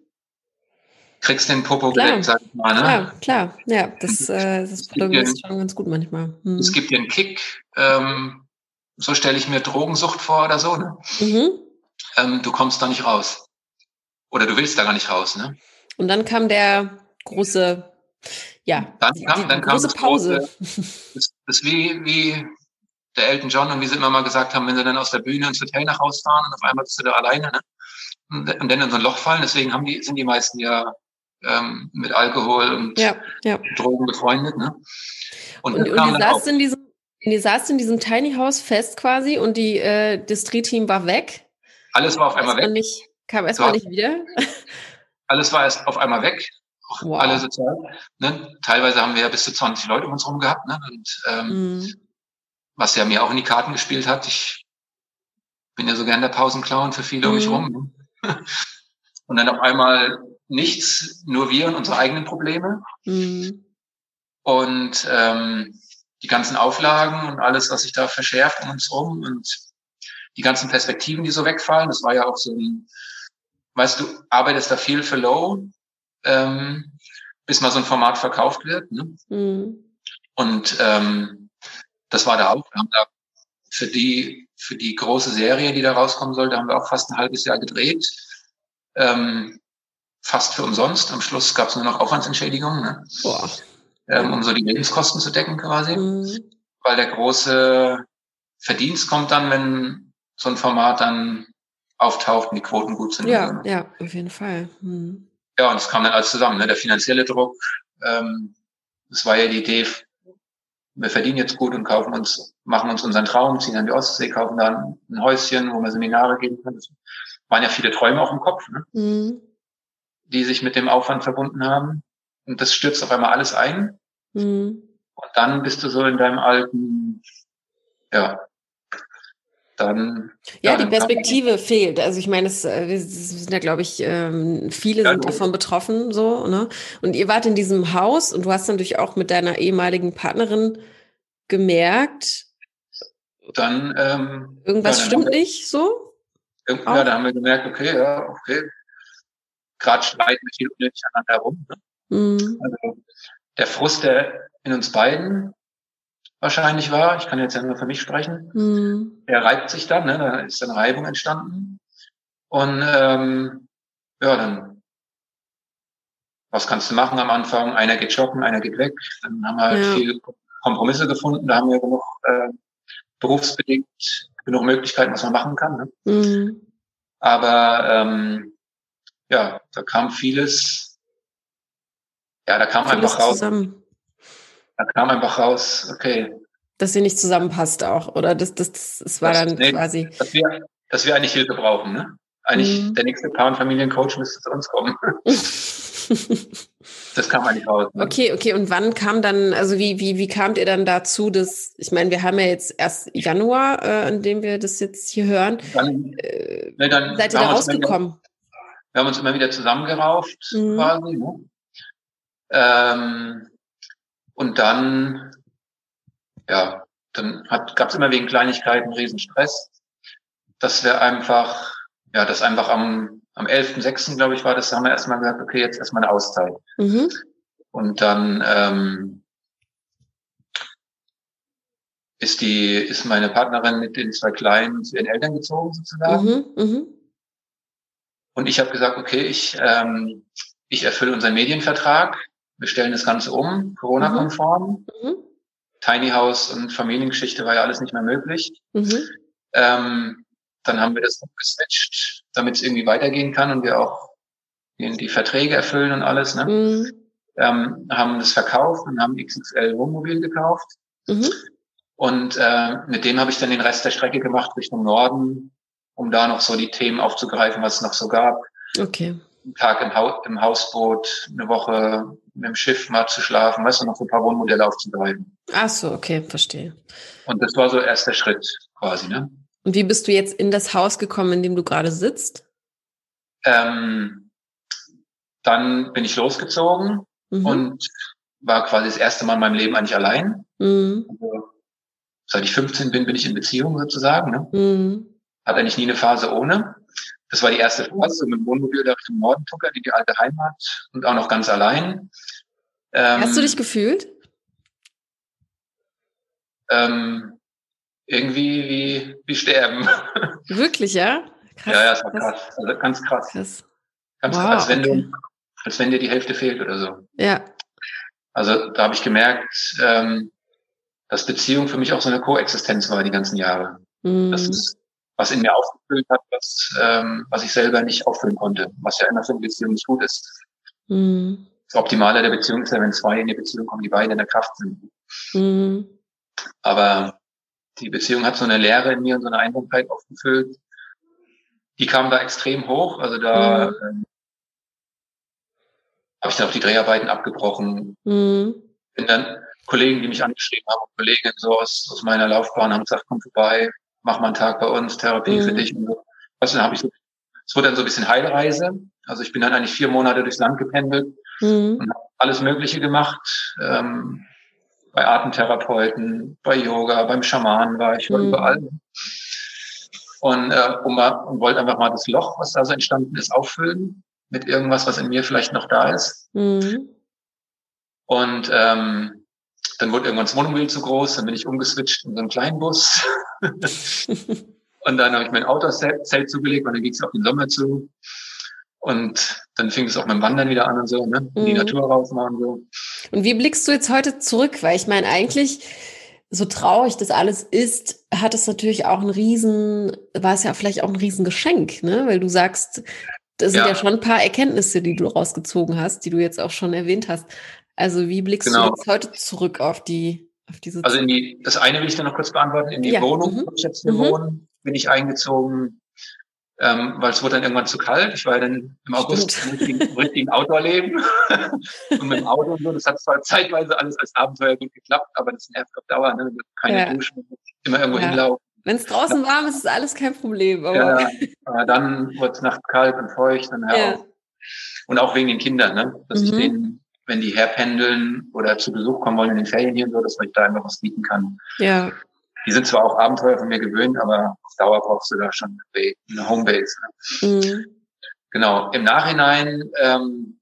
kriegst den Popo klar. sag ich mal, ne? Klar, klar, ja, das, äh, das Produkt ist schon ganz gut manchmal. Mhm. Es gibt dir einen Kick, ähm, so stelle ich mir Drogensucht vor oder so, ne? Mhm. Ähm, du kommst da nicht raus. Oder du willst da gar nicht raus, ne? Und dann kam der große ja, dann kam, dann kam große Pause. Große, das, das wie, wie der Elton John und wie sie immer mal gesagt haben, wenn sie dann aus der Bühne ins Hotel nach Hause fahren und auf einmal bist du da alleine ne? und, und dann in so ein Loch fallen. Deswegen haben die, sind die meisten ja ähm, mit Alkohol und ja, ja. Drogen befreundet. Ne? Und, und, und ihr saßt in diesem Ihr saßt in diesem Tiny House fest quasi und die, äh, das Drehteam war weg. Alles war auf einmal weg. Nicht, kam erstmal nicht wieder. Alles war erst auf einmal weg wow. alle sozial. Ne? Teilweise haben wir ja bis zu 20 Leute um uns herum gehabt. Ne? Und ähm, mhm. was ja mir auch in die Karten gespielt hat, ich bin ja so gern der Pausenclown für viele mhm. um mich rum. Ne? Und dann auf einmal nichts, nur wir und unsere eigenen Probleme. Mhm. Und ähm, die ganzen Auflagen und alles, was sich da verschärft um uns rum und die ganzen Perspektiven, die so wegfallen. Das war ja auch so ein, weißt du, arbeitest da viel für Low ähm, bis mal so ein Format verkauft wird. Ne? Mhm. Und ähm, das war da auch. Wir haben da für die, für die große Serie, die da rauskommen sollte, haben wir auch fast ein halbes Jahr gedreht. Ähm, fast für umsonst. Am Schluss gab es nur noch Aufwandsentschädigungen, ne? Boah. Ähm, um so die Lebenskosten zu decken quasi. Mhm. Weil der große Verdienst kommt dann, wenn so ein Format dann auftaucht und die Quoten gut sind. Ja, ja, auf jeden Fall. Mhm. Ja, und es kam dann alles zusammen. Ne? Der finanzielle Druck, ähm, das war ja die Idee, wir verdienen jetzt gut und kaufen uns, machen uns unseren Traum, ziehen an die Ostsee, kaufen dann ein Häuschen, wo wir Seminare geben können. Das waren ja viele Träume auch im Kopf, ne? Mhm. die sich mit dem Aufwand verbunden haben. Und das stürzt auf einmal alles ein. Mhm. Und dann bist du so in deinem alten, ja, dann. Ja, ja die Perspektive fehlt. Also ich meine, es, äh, sind ja, glaube ich, ähm, viele ja, sind davon betroffen, so, ne? Und ihr wart in diesem Haus und du hast natürlich auch mit deiner ehemaligen Partnerin gemerkt, dann ähm, irgendwas ja, stimmt wir, nicht so. Ja, da haben wir gemerkt, okay, ja, okay. Gerade streiten wir viel unnötig aneinander herum. Ne? Mhm. Also der Frust, der in uns beiden wahrscheinlich war. Ich kann jetzt ja nur für mich sprechen. Mhm. Er reibt sich dann, ne? da ist dann Reibung entstanden. Und ähm, ja, dann, was kannst du machen am Anfang? Einer geht shoppen, einer geht weg. Dann haben wir halt ja. viel Kompromisse gefunden. Da haben wir genug äh, berufsbedingt genug Möglichkeiten, was man machen kann. Ne? Mhm. Aber ähm, ja, da kam vieles, ja, da kam vieles einfach raus. Zusammen da kam einfach raus, okay. Dass sie nicht zusammenpasst auch, oder? Das, das, das, das war dann nee, quasi. Dass wir, dass wir eigentlich Hilfe brauchen, ne? Eigentlich mhm. der nächste Paar- und Familiencoach müsste zu uns kommen. das kam eigentlich raus. Ne? Okay, okay. Und wann kam dann, also wie, wie, wie kamt ihr dann dazu, dass, ich meine, wir haben ja jetzt erst Januar, äh, an dem wir das jetzt hier hören. Dann, äh, ne, dann seid ihr da rausgekommen? wir haben uns immer wieder zusammengerauft, mhm. quasi. Ne? Ähm, und dann, ja, dann gab es immer wegen Kleinigkeiten riesen Stress, dass wir einfach, ja, das einfach am, am 11.6., glaube ich, war das, haben wir erstmal gesagt, okay, jetzt erstmal eine Auszeit. Mhm. Und dann ähm, ist die, ist meine Partnerin mit den zwei Kleinen zu ihren Eltern gezogen sozusagen. Mhm, mh. Und ich habe gesagt, okay, ich, ähm, ich erfülle unseren Medienvertrag wir stellen das Ganze um, Corona-konform. Mhm. mhm. Tiny House und Familiengeschichte war ja alles nicht mehr möglich. Mhm. Ähm, dann haben wir das geswitcht, damit es irgendwie weitergehen kann und wir auch die Verträge erfüllen und alles. Ne? Mhm. Ähm, haben das verkauft und haben XXL Wohnmobil gekauft. Mhm. Und äh, mit dem habe ich dann den Rest der Strecke gemacht Richtung Norden, um da noch so die Themen aufzugreifen, was es noch so gab. Okay. Einen Tag im, ha im Hausboot, eine Woche mit dem Schiff mal zu schlafen, weißt du, noch so ein paar Wohnmodelle aufzugreifen. Ach so, okay, verstehe. Und das war so erst der Schritt quasi, ne? Und wie bist du jetzt in das Haus gekommen, in dem du gerade sitzt? Ähm, dann bin ich losgezogen mhm. und war quasi das erste Mal in meinem Leben eigentlich allein. Mhm. Also, seit ich 15 bin, bin ich in Beziehung sozusagen. Ne? Mhm. Hatte eigentlich nie eine Phase ohne. Das war die erste Phase, mit dem Wohnmobil da Richtung Norden tuckern, in die alte Heimat und auch noch ganz allein. Ähm, Hast du dich gefühlt? Ähm, irgendwie wie, wie sterben. Wirklich, ja? Krass, ja, ja, das war krass. Also ganz krass. krass. Ganz wow, krass, als wenn, okay. du, als wenn dir die Hälfte fehlt oder so. Ja. Also da habe ich gemerkt, ähm, dass Beziehung für mich auch so eine Koexistenz war die ganzen Jahre. Mm. Das ist was in mir aufgefüllt hat, was, ähm, was ich selber nicht auffüllen konnte, was ja in einer Beziehung nicht gut ist. Mhm. Das Optimale der Beziehung ist ja, wenn zwei in die Beziehung kommen, die beide in der Kraft sind. Mhm. Aber die Beziehung hat so eine Leere in mir und so eine Einsamkeit aufgefüllt. Die kam da extrem hoch. Also da mhm. ähm, habe ich dann auch die Dreharbeiten abgebrochen. Mhm. Bin dann Kollegen, die mich angeschrieben haben, und Kolleginnen so aus, aus meiner Laufbahn, haben gesagt, komm vorbei, mach mal einen Tag bei uns, Therapie mhm. für dich. Und so. Weißt du, dann habe ich so, es wurde dann so ein bisschen Heilreise. Also ich bin dann eigentlich vier Monate durchs Land gependelt mhm. und habe alles Mögliche gemacht. Ähm, bei Atemtherapeuten, bei Yoga, beim Schamanen war ich, war mhm. überall. Und, äh, um und wollte einfach mal das Loch, was da so entstanden ist, auffüllen. mit irgendwas, was in mir vielleicht noch da ist. Mhm. Und ähm, dann wurde irgendwann das Wohnmobil zu groß, dann bin ich umgeswitcht in so einen kleinen Bus. und dann habe ich mein Autozelt zugelegt und dann ging es auf den Sommer zu. Und dann fing es auch mit dem Wandern wieder an und so, ne? In die mhm. Natur rausmachen und so. Und wie blickst du jetzt heute zurück? Weil ich meine, eigentlich, so traurig das alles ist, hat es natürlich auch ein Riesen, war es ja vielleicht auch ein Riesengeschenk, ne? Weil du sagst, das sind ja. ja schon ein paar Erkenntnisse, die du rausgezogen hast, die du jetzt auch schon erwähnt hast. Also wie blickst genau. du jetzt heute zurück auf die, auf diese Also in die, das eine will ich dann noch kurz beantworten. In die ja. Wohnung, mhm. wo ich jetzt hier mhm. wohne, bin ich eingezogen, ähm, weil es wurde dann irgendwann zu kalt. Ich war ja dann im August im richtigen, im richtigen Outdoor-Leben und mit dem Auto und so. Das hat zwar zeitweise alles als Abenteuer gut geklappt, aber das nervt auf Dauer. Ne? Keine ja. Duschen, immer irgendwo ja. hinlaufen. Wenn es draußen warm ist, ist alles kein Problem. Aber ja, aber dann wird es nachts kalt und feucht. Und, ja. und auch wegen den Kindern, ne? dass mhm. ich denen, wenn die herpendeln oder zu Besuch kommen wollen in den Ferien hier und so, dass ich da immer was bieten kann. Ja. Die sind zwar auch Abenteuer von mir gewöhnt, aber auf Dauer brauchst du da schon eine Homebase. Ne? Mhm. Genau. Im Nachhinein, ähm,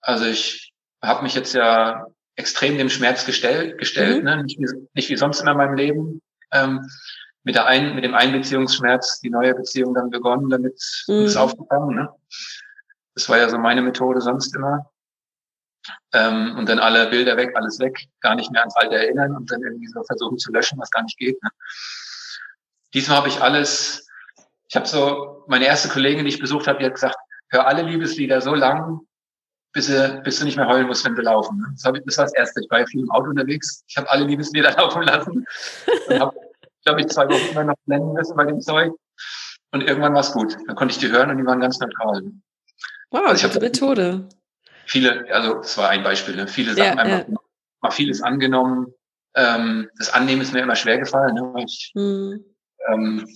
also ich habe mich jetzt ja extrem dem Schmerz gestellt, gestellt mhm. ne? nicht, wie, nicht wie sonst immer in meinem Leben. Ähm, mit, der ein, mit dem Einbeziehungsschmerz die neue Beziehung dann begonnen, damit mhm. ist aufgegangen. Ne? Das war ja so meine Methode sonst immer. Ähm, und dann alle Bilder weg, alles weg, gar nicht mehr ans Alte erinnern und dann irgendwie so versuchen zu löschen, was gar nicht geht. Ne? Diesmal habe ich alles, ich habe so, meine erste Kollegin, die ich besucht habe, die hat gesagt, hör alle Liebeslieder so lang, bis, du, bis du nicht mehr heulen musst, wenn wir laufen. Ne? Das, ich, das war das Erste. Ich war ja viel im Auto unterwegs. Ich habe alle Liebeslieder laufen lassen und habe glaube ich, zwei Wochen immer noch blenden müssen bei dem Zeug. Und irgendwann war es gut. Dann konnte ich die hören und die waren ganz neutral. Wow, also ich habe Methode. Viele, also es war ein Beispiel, ne? viele Sachen ja, einfach ja. mal vieles angenommen. Ähm, das Annehmen ist mir immer schwer gefallen. Ne? Ich, hm. ähm,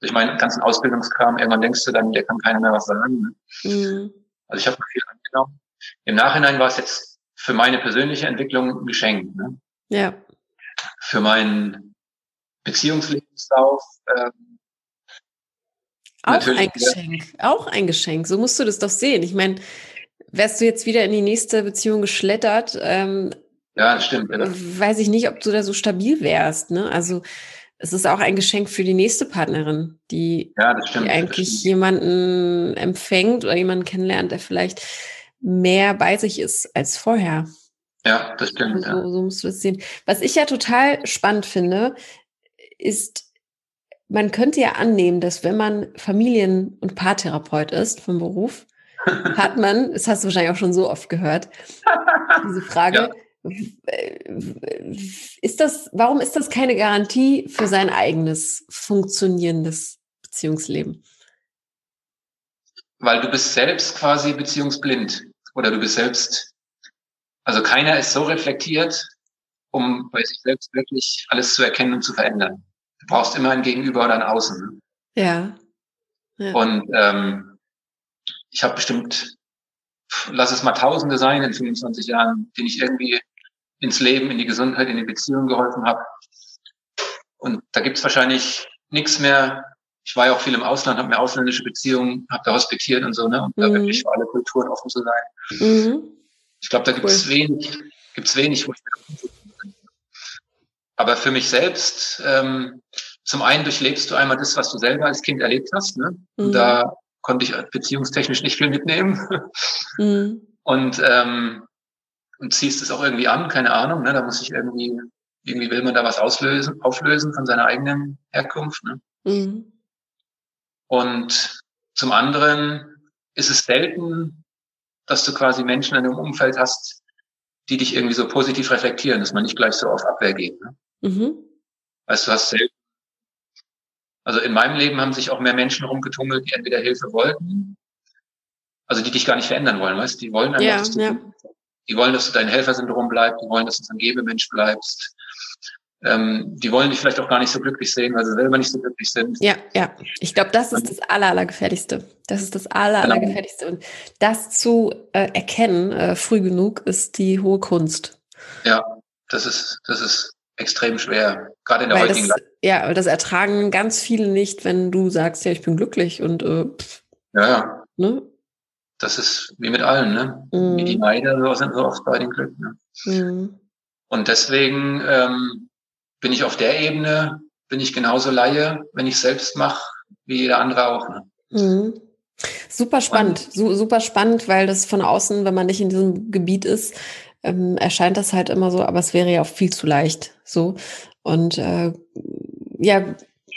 durch meinen ganzen Ausbildungskram, irgendwann denkst du dann, der kann keiner mehr was sagen. Ne? Hm. Also ich habe mal viel angenommen. Im Nachhinein war es jetzt für meine persönliche Entwicklung ein Geschenk. Ne? Ja. Für meinen Beziehungslebenslauf. Ähm, auch ein Geschenk, auch ein Geschenk. So musst du das doch sehen. Ich meine, wärst du jetzt wieder in die nächste Beziehung geschlettert, ähm, ja, das stimmt. Ja. Weiß ich nicht, ob du da so stabil wärst. Ne? Also es ist auch ein Geschenk für die nächste Partnerin, die, ja, das stimmt, die eigentlich jemanden empfängt oder jemanden kennenlernt, der vielleicht mehr bei sich ist als vorher. Ja, das stimmt. So, ja. so musst du das sehen. Was ich ja total spannend finde, ist, man könnte ja annehmen, dass wenn man Familien- und Paartherapeut ist vom Beruf, hat man, das hast du wahrscheinlich auch schon so oft gehört, diese Frage, ja. ist das, warum ist das keine Garantie für sein eigenes funktionierendes Beziehungsleben? Weil du bist selbst quasi beziehungsblind oder du bist selbst, also keiner ist so reflektiert, um bei sich selbst wirklich alles zu erkennen und zu verändern. Du brauchst immer ein Gegenüber oder ein Außen. Ne? Ja. ja. Und ähm, ich habe bestimmt, lass es mal Tausende sein in 25 Jahren, denen ich irgendwie ins Leben, in die Gesundheit, in die Beziehung geholfen habe. Und da gibt's wahrscheinlich nichts mehr. Ich war ja auch viel im Ausland, habe mir ausländische Beziehungen, habe da hospitiert und so, ne? Und mhm. da wirklich für alle Kulturen offen zu sein. Mhm. Ich glaube, da gibt's cool. wenig, gibt's wenig, wo ich mir aber für mich selbst, ähm, zum einen durchlebst du einmal das, was du selber als Kind erlebt hast. Ne? Mhm. Da konnte ich beziehungstechnisch nicht viel mitnehmen. Mhm. Und, ähm, und ziehst es auch irgendwie an, keine Ahnung. Ne? Da muss ich irgendwie, irgendwie will man da was auslösen, auflösen von seiner eigenen Herkunft. Ne? Mhm. Und zum anderen ist es selten, dass du quasi Menschen in deinem Umfeld hast, die dich irgendwie so positiv reflektieren, dass man nicht gleich so auf Abwehr geht. Ne? Mhm. Weißt du, hast selten. Also in meinem Leben haben sich auch mehr Menschen rumgetummelt, die entweder Hilfe wollten, also die dich gar nicht verändern wollen, weißt du? Die wollen einfach, ja, dass du, ja. die wollen, dass du dein Helfersyndrom bleibst, die wollen, dass du ein Gebemensch bleibst. Ähm, die wollen dich vielleicht auch gar nicht so glücklich sehen, weil sie selber nicht so glücklich sind. Ja, ja. Ich glaube, das ist das aller, allergefährlichste. Das ist das aller, genau. allergefährlichste. Und das zu äh, erkennen, äh, früh genug, ist die hohe Kunst. Ja, das ist, das ist extrem schwer, gerade in der Weil heutigen das, Ja, das ertragen ganz viele nicht, wenn du sagst, ja, ich bin glücklich und äh, pff, ja, ja. Ne? das ist wie mit allen, ne? Mhm. Wie die Neide so sind so oft bei den Glück. Ne? Mhm. Und deswegen ähm, bin ich auf der Ebene, bin ich genauso Laie, wenn ich selbst mache, wie jeder andere auch. Ne? Mhm. Super spannend, und, super spannend, weil das von außen, wenn man nicht in diesem Gebiet ist, ähm, erscheint das halt immer so, aber es wäre ja auch viel zu leicht. So. Und äh, ja,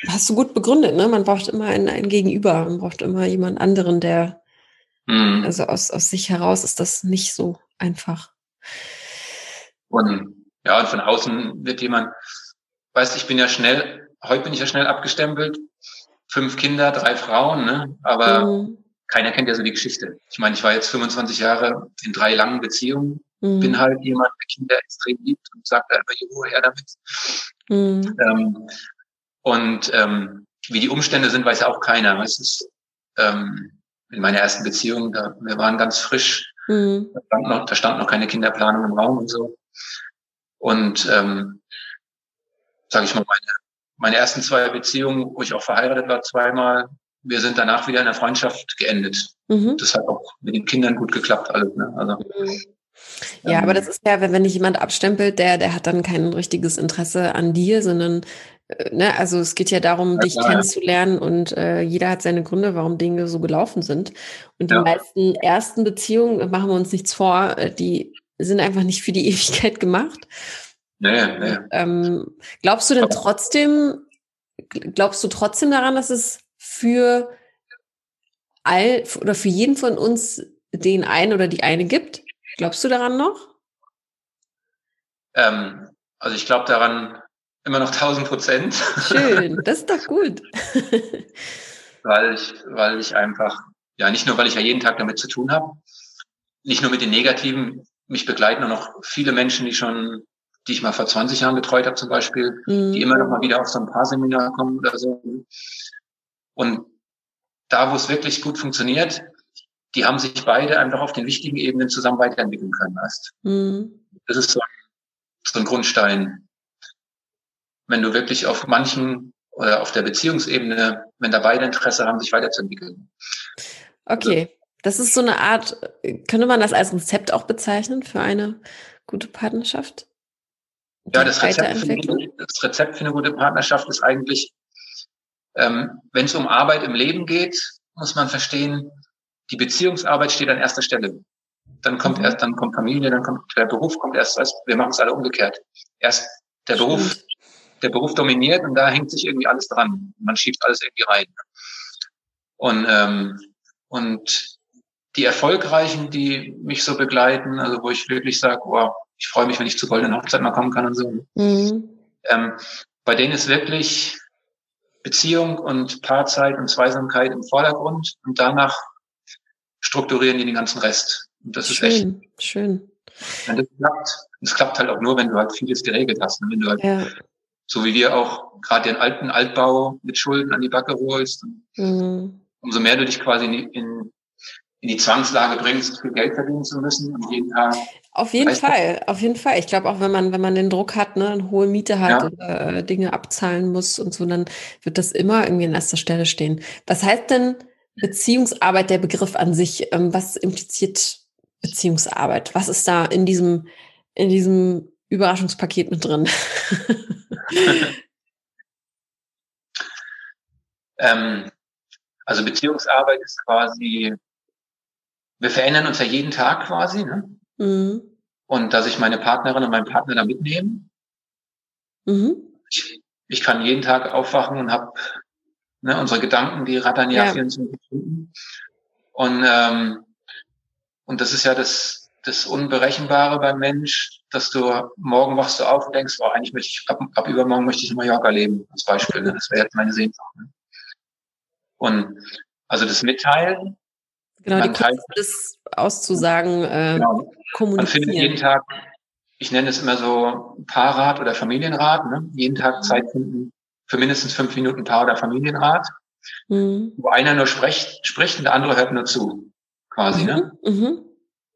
hast du gut begründet, ne? Man braucht immer einen, einen Gegenüber, man braucht immer jemand anderen, der mhm. also aus, aus sich heraus ist das nicht so einfach. Und ja, und von außen wird jemand, weißt ich bin ja schnell, heute bin ich ja schnell abgestempelt, fünf Kinder, drei Frauen, ne? Aber mhm. keiner kennt ja so die Geschichte. Ich meine, ich war jetzt 25 Jahre in drei langen Beziehungen Mhm. Bin halt jemand, der Kinder extrem liebt und sagt da immer, jo, her damit. Mhm. Ähm, und ähm, wie die Umstände sind, weiß auch keiner. Es ist ähm, in meiner ersten Beziehung, da, wir waren ganz frisch, mhm. da, stand noch, da stand noch keine Kinderplanung im Raum und so. Und ähm, sage ich mal, meine, meine ersten zwei Beziehungen, wo ich auch verheiratet war, zweimal, wir sind danach wieder in der Freundschaft geendet. Mhm. Das hat auch mit den Kindern gut geklappt, alles. Ne? Also, mhm. Ja, aber das ist ja, wenn, wenn dich jemand abstempelt, der, der hat dann kein richtiges Interesse an dir, sondern Ne, also es geht ja darum, ja, dich klar, kennenzulernen und äh, jeder hat seine Gründe, warum Dinge so gelaufen sind. Und die ja. meisten ersten Beziehungen, machen wir uns nichts vor, äh, die sind einfach nicht für die Ewigkeit gemacht. Nee, nee. Ähm, glaubst du denn trotzdem, glaubst du trotzdem daran, dass es für all oder für jeden von uns den einen oder die eine gibt? Glaubst du daran noch? Ähm, also ich glaube daran immer noch 1000 Prozent. Schön, das ist doch gut. weil ich, weil ich einfach, ja, nicht nur, weil ich ja jeden Tag damit zu tun habe, nicht nur mit den Negativen, mich begleiten auch noch viele Menschen, die schon, die ich mal vor 20 Jahren betreut habe zum Beispiel, mhm. die immer noch mal wieder auf so ein paar Seminar kommen oder so. Und da, wo es wirklich gut funktioniert, die haben sich beide einfach auf den wichtigen Ebenen zusammen weiterentwickeln können. Weißt? Mhm. Das ist so so ein Grundstein. Wenn du wirklich auf manchen oder auf der Beziehungsebene, wenn da beide Interesse haben, sich weiterzuentwickeln. Okay, also, das ist so eine Art, könnte man das als Rezept auch bezeichnen für eine gute Partnerschaft? Ja, das Rezept, für, das Rezept für eine gute Partnerschaft ist eigentlich, ähm, wenn es um Arbeit im Leben geht, muss man verstehen, die Beziehungsarbeit steht an erster Stelle. Dann kommt mhm. erst, dann kommt Familie, dann kommt der Beruf, kommt erst, wir machen es alle umgekehrt. Erst der Stimmt. Der Beruf dominiert und da hängt sich irgendwie alles dran. Man schiebt alles irgendwie rein. Und, ähm, und die Erfolgreichen, die mich so begleiten, also wo ich wirklich sage, wow, ich freue mich, wenn ich zur goldenen Hochzeit mal kommen kann und so. Mhm. Ähm, bei denen ist wirklich Beziehung und Paarzeit und Zweisamkeit im Vordergrund und danach strukturieren die den ganzen Rest. Und das schön, ist echt. Schön. Und das klappt. Das klappt halt auch nur, wenn du halt vieles geregelt hast. Und wenn du halt, ja. So wie wir auch gerade den alten Altbau mit Schulden an die Backe holst, mhm. umso mehr du dich quasi in, in, in die Zwangslage bringst, viel Geld verdienen zu müssen und jeden Tag. Auf jeden Fall, auf jeden Fall. Ich glaube auch, wenn man, wenn man den Druck hat, ne, eine hohe Miete hat ja. oder äh, Dinge abzahlen muss und so, dann wird das immer irgendwie an erster Stelle stehen. Was heißt denn, Beziehungsarbeit, der Begriff an sich, ähm, was impliziert Beziehungsarbeit? Was ist da in diesem, in diesem Überraschungspaket mit drin? ähm, also Beziehungsarbeit ist quasi, wir verändern uns ja jeden Tag quasi, ne? Mhm. Und dass ich meine Partnerin und meinen Partner da mitnehme. Mhm. Ich, ich kann jeden Tag aufwachen und habe Ne, unsere Gedanken, die rattern ja, ja. 24 Stunden. Und, ähm, und das ist ja das, das Unberechenbare beim Mensch, dass du morgen wachst du auf und denkst, oh, eigentlich möchte ich, ab, ab übermorgen möchte ich in Mallorca leben, als Beispiel. Ne? Das wäre jetzt meine Sehnsucht. Ne? Und also das Mitteilen. Genau, die Kunst, das auszusagen, äh, genau. kommunizieren. Man findet jeden Tag, ich nenne es immer so Paarrat oder Familienrat, ne? jeden Tag Zeit finden, für mindestens fünf Minuten Paar- oder Familienrat, mhm. wo einer nur spricht, spricht und der andere hört nur zu, quasi, mhm. ne? Mhm.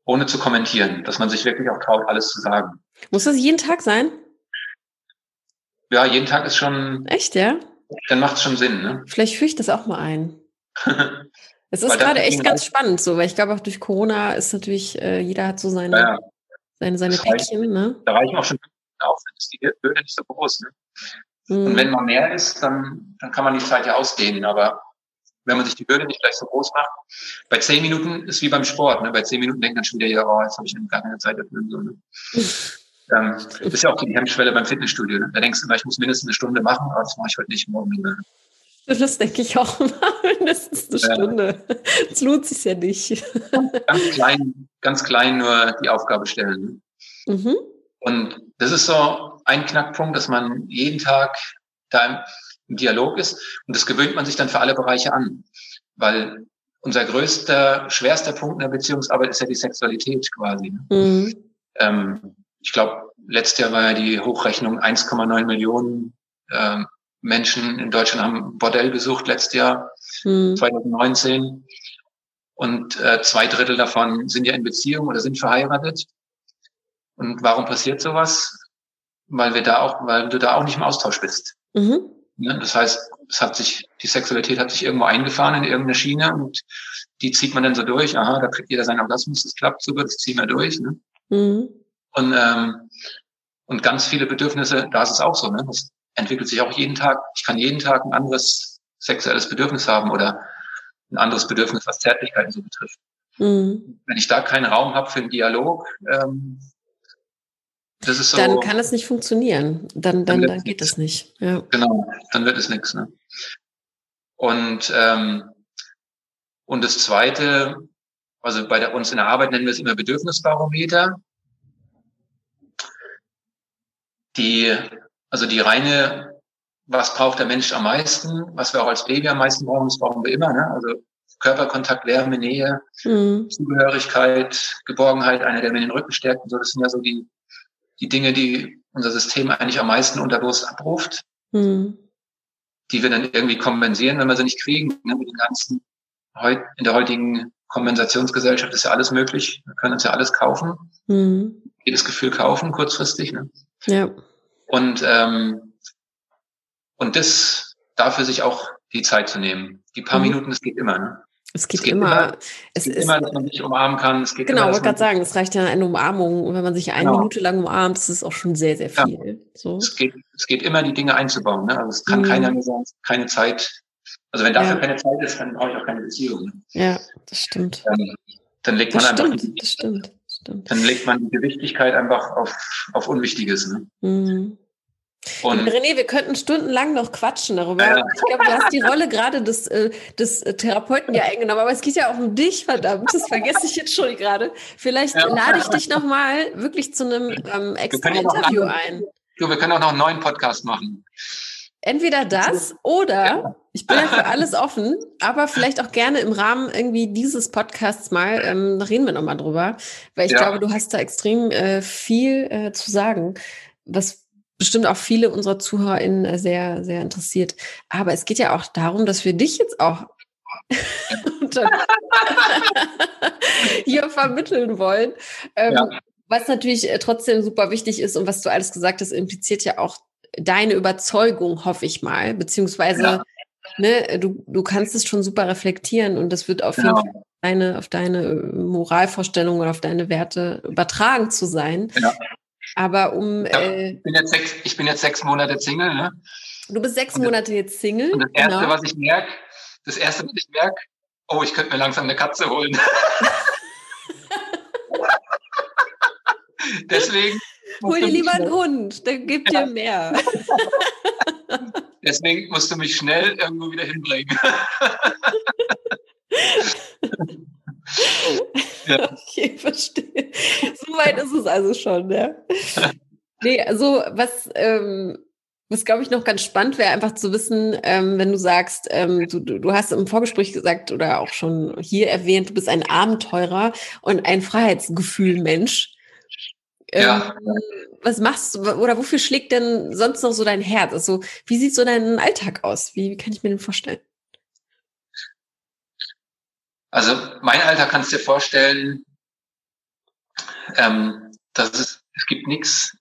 Ohne zu kommentieren, dass man sich wirklich auch traut, alles zu sagen. Muss das jeden Tag sein? Ja, jeden Tag ist schon. Echt, ja? Dann macht es schon Sinn, ne? Vielleicht führe ich das auch mal ein. Es ist gerade echt ganz spannend so, weil ich glaube auch durch Corona ist natürlich, äh, jeder hat so seine, ja, seine, seine Päckchen, reicht, ne? Da reichen auch schon auf, dann ist die Hürde nicht so groß. Ne? Mhm. Und wenn man mehr ist, dann, dann kann man die Zeit ja ausdehnen, aber wenn man sich die Hürde nicht gleich so groß macht. Bei zehn Minuten ist wie beim Sport. Ne? Bei zehn Minuten denkt man schon wieder, ja, oh, jetzt habe ich gar keine Zeit dafür. So, ne? ähm, das ist ja auch die Hemmschwelle beim Fitnessstudio. Ne? Da denkst du immer, ich muss mindestens eine Stunde machen, aber das mache ich heute nicht morgen. Ne? Das denke ich auch immer, mindestens eine Stunde. Es lohnt sich ja nicht. Ganz klein, ganz klein nur die Aufgabe stellen. Ne? Mhm. Und das ist so ein Knackpunkt, dass man jeden Tag da im Dialog ist. Und das gewöhnt man sich dann für alle Bereiche an. Weil unser größter, schwerster Punkt in der Beziehungsarbeit ist ja die Sexualität quasi. Ne? Mhm. Ähm, ich glaube, letztes Jahr war ja die Hochrechnung 1,9 Millionen ähm, Menschen in Deutschland haben Bordell besucht letztes Jahr, mhm. 2019. Und äh, zwei Drittel davon sind ja in Beziehung oder sind verheiratet. Und warum passiert sowas? Weil wir da auch, weil du da auch nicht im Austausch bist. Mhm. Ja, das heißt, es hat sich, die Sexualität hat sich irgendwo eingefahren in irgendeine Schiene und die zieht man dann so durch. Aha, da kriegt jeder seinen Orgasmus, das klappt super, das ziehen wir durch. Ne? Mhm. Und, ähm, und ganz viele Bedürfnisse, da ist es auch so, ne? Das entwickelt sich auch jeden Tag. Ich kann jeden Tag ein anderes sexuelles Bedürfnis haben oder ein anderes Bedürfnis, was Zärtlichkeiten so betrifft. Mhm. Wenn ich da keinen Raum habe für einen Dialog, ähm, so, dann kann es nicht funktionieren. Dann, dann, dann, dann geht es nicht. Ja. Genau, dann wird es nichts. Ne? Und, ähm, und das Zweite, also bei der, uns in der Arbeit nennen wir es immer Bedürfnisbarometer. Die, also die reine, was braucht der Mensch am meisten, was wir auch als Baby am meisten brauchen, das brauchen wir immer. Ne? Also Körperkontakt, Wärme, Nähe, mhm. Zugehörigkeit, Geborgenheit, einer, der mir den Rücken stärkt. Und so, das sind ja so die, die Dinge, die unser System eigentlich am meisten unterbewusst abruft, mhm. die wir dann irgendwie kompensieren, wenn wir sie nicht kriegen. Ne, mit den ganzen, in der heutigen Kompensationsgesellschaft ist ja alles möglich. Wir können uns ja alles kaufen. Mhm. Jedes Gefühl kaufen, kurzfristig. Ne? Ja. Und, ähm, und das, dafür sich auch die Zeit zu nehmen. Die paar mhm. Minuten, das geht immer. Ne? Es geht, es geht immer, immer, es, es ist immer, dass man sich umarmen kann. Es geht genau, ich wollte gerade sagen, es reicht ja eine Umarmung. Und wenn man sich eine genau. Minute lang umarmt, das ist auch schon sehr, sehr viel. Ja. So. Es, geht, es geht immer, die Dinge einzubauen. Ne? Also es kann mhm. keiner mehr sagen, keine Zeit. Also wenn dafür ja. keine Zeit ist, dann brauche ich auch keine Beziehung. Ne? Ja, das stimmt. Dann, dann legt das man stimmt, einfach. Das stimmt, das stimmt. Dann legt man die Gewichtigkeit einfach auf, auf Unwichtiges. Ne? Mhm. Und René, wir könnten stundenlang noch quatschen darüber. Ja. Ich glaube, du hast die Rolle gerade des, äh, des Therapeuten ja eingenommen, aber es geht ja auch um dich, verdammt. Das vergesse ich jetzt schon gerade. Vielleicht ja. lade ich dich nochmal wirklich zu einem ähm, extra Interview ein. Du, wir können auch noch einen neuen Podcast machen. Entweder das oder ich bin ja für alles offen, aber vielleicht auch gerne im Rahmen irgendwie dieses Podcasts mal ähm, reden wir nochmal drüber, weil ich ja. glaube, du hast da extrem äh, viel äh, zu sagen, was bestimmt auch viele unserer ZuhörerInnen äh, sehr, sehr interessiert. Aber es geht ja auch darum, dass wir dich jetzt auch hier vermitteln wollen. Ähm, ja. Was natürlich äh, trotzdem super wichtig ist und was du alles gesagt hast, impliziert ja auch deine Überzeugung, hoffe ich mal, beziehungsweise ja. ne, du, du kannst es schon super reflektieren und das wird auf genau. jeden Fall deine, auf deine äh, Moralvorstellung oder auf deine Werte übertragen zu sein. Ja. Aber um. Ja, äh, ich, bin jetzt sechs, ich bin jetzt sechs Monate Single, ne? Du bist sechs Monate jetzt Single. Und das Erste, genau. was ich merke, das Erste, was ich merke, oh, ich könnte mir langsam eine Katze holen. Deswegen. Hol dir lieber einen Hund, der gibt ja. dir mehr. Deswegen musst du mich schnell irgendwo wieder hinbringen. ja. Okay, verstehe. So weit ist es also schon, ja. Nee, also was, ähm, was glaube ich noch ganz spannend wäre, einfach zu wissen, ähm, wenn du sagst, ähm, du, du hast im Vorgespräch gesagt oder auch schon hier erwähnt, du bist ein Abenteurer und ein Freiheitsgefühl-Mensch. Ähm, ja. Was machst du oder wofür schlägt denn sonst noch so dein Herz? Also, wie sieht so dein Alltag aus? Wie, wie kann ich mir den vorstellen? Also mein Alter kannst du dir vorstellen, ähm, dass es, es gibt nichts.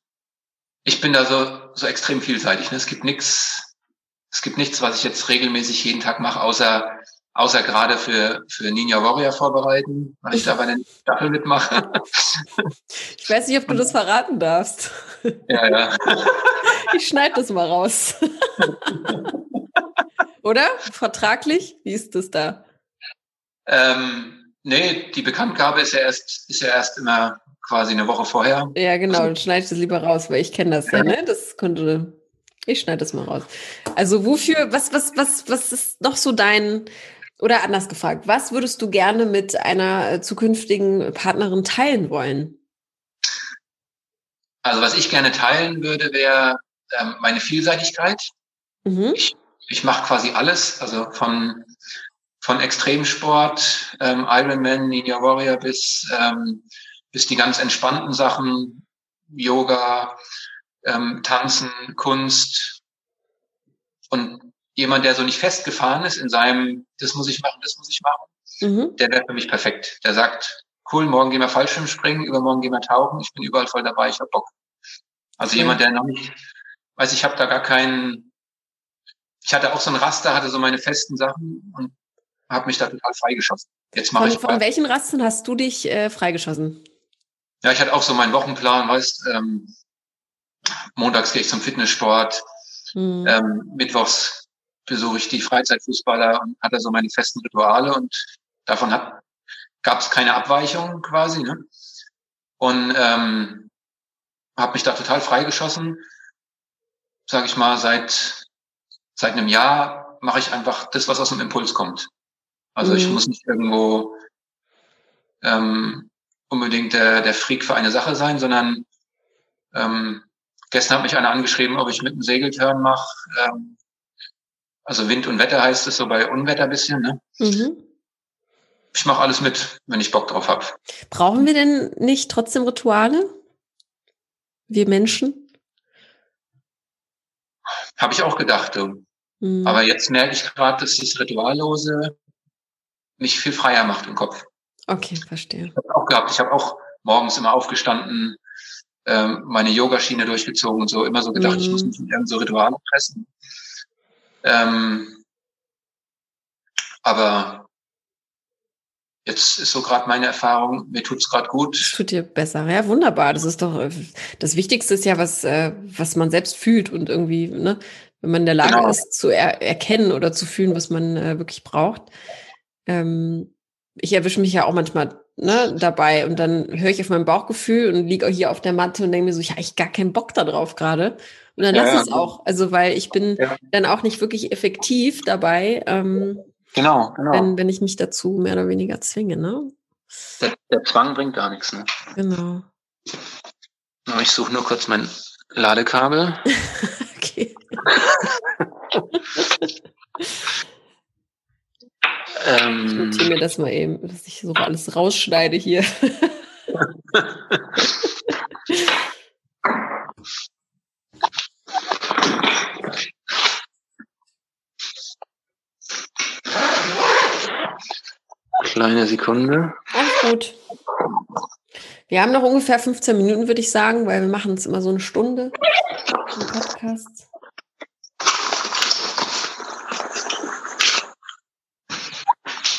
Ich bin da so, so extrem vielseitig. Ne? Es gibt nichts, es gibt nichts, was ich jetzt regelmäßig jeden Tag mache, außer außer gerade für, für Ninja Warrior vorbereiten, weil ich da bei den Staffel mitmache. Ich weiß nicht, ob du das verraten darfst. Ja, ja. Ich schneide das mal raus. Oder? Vertraglich? Wie ist das da? Ähm, nee, die Bekanntgabe ist ja erst, ist ja erst immer quasi eine Woche vorher. Ja, genau, dann schneide ich das lieber raus, weil ich kenne das ja, ne? Das konnte. Ich schneide das mal raus. Also wofür, was, was, was, was ist noch so dein, oder anders gefragt, was würdest du gerne mit einer äh, zukünftigen Partnerin teilen wollen? Also was ich gerne teilen würde, wäre ähm, meine Vielseitigkeit. Mhm. Ich, ich mache quasi alles, also von von Extremsport, ähm, Ironman, Ninja Warrior bis ähm, bis die ganz entspannten Sachen, Yoga, ähm, Tanzen, Kunst und jemand, der so nicht festgefahren ist in seinem, das muss ich machen, das muss ich machen, mhm. der wäre für mich perfekt. Der sagt, cool, morgen gehen wir Fallschirmspringen, übermorgen gehen wir tauchen, ich bin überall voll dabei, ich hab Bock. Also okay. jemand, der noch nicht, weiß ich, habe da gar keinen, ich hatte auch so ein Raster, hatte so meine festen Sachen und habe mich da total freigeschossen. Jetzt mache ich. Von welchen Rasten hast du dich äh, freigeschossen? Ja, ich hatte auch so meinen Wochenplan, weißt, ähm, montags gehe ich zum Fitnesssport, mhm. ähm, mittwochs besuche ich die Freizeitfußballer und hatte so meine festen Rituale und davon gab es keine Abweichung quasi. Ne? Und ähm, habe mich da total freigeschossen. Sage ich mal, seit seit einem Jahr mache ich einfach das, was aus dem Impuls kommt. Also mhm. ich muss nicht irgendwo ähm, unbedingt der, der Freak für eine Sache sein, sondern ähm, gestern hat mich einer angeschrieben, ob ich mit einem Segeltörn mache. Ähm, also Wind und Wetter heißt es so bei Unwetter bisschen. Ne? Mhm. Ich mache alles mit, wenn ich Bock drauf habe. Brauchen wir denn nicht trotzdem Rituale? Wir Menschen? Habe ich auch gedacht. Du. Mhm. Aber jetzt merke ich gerade, dass das Rituallose mich viel freier macht im Kopf. Okay, verstehe. Ich habe auch gehabt. Ich habe auch morgens immer aufgestanden, ähm, meine Yogaschiene durchgezogen und so, immer so gedacht, mhm. ich muss mhm. mich in so Rituale pressen. Ähm, aber jetzt ist so gerade meine Erfahrung, mir tut's gerade gut. Es tut dir besser. Ja, wunderbar. Das ist doch das Wichtigste ist ja, was, äh, was man selbst fühlt und irgendwie, ne, wenn man in der Lage genau. ist, zu er erkennen oder zu fühlen, was man äh, wirklich braucht. Ähm, ich erwische mich ja auch manchmal ne, dabei und dann höre ich auf mein Bauchgefühl und liege auch hier auf der Matte und denke mir so, ich habe echt gar keinen Bock da drauf gerade. Und dann ja, lass ja. es auch. Also, weil ich bin ja. dann auch nicht wirklich effektiv dabei. Ähm, genau, genau. Wenn, wenn ich mich dazu mehr oder weniger zwinge, ne? Der, der Zwang bringt gar nichts, ne? Genau. Ich suche nur kurz mein Ladekabel. okay. Ähm, ich notiere mir das mal eben, dass ich so alles rausschneide hier. Kleine Sekunde. Ach gut. Wir haben noch ungefähr 15 Minuten, würde ich sagen, weil wir machen es immer so eine Stunde im Podcast.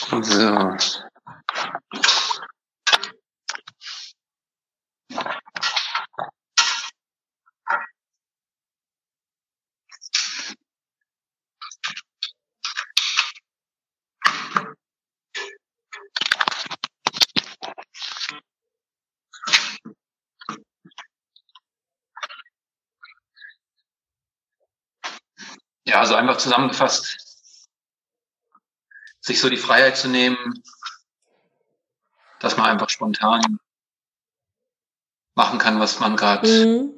So. Ja, also einfach zusammengefasst, sich so die Freiheit zu nehmen, dass man einfach spontan machen kann, was man gerade. Mhm.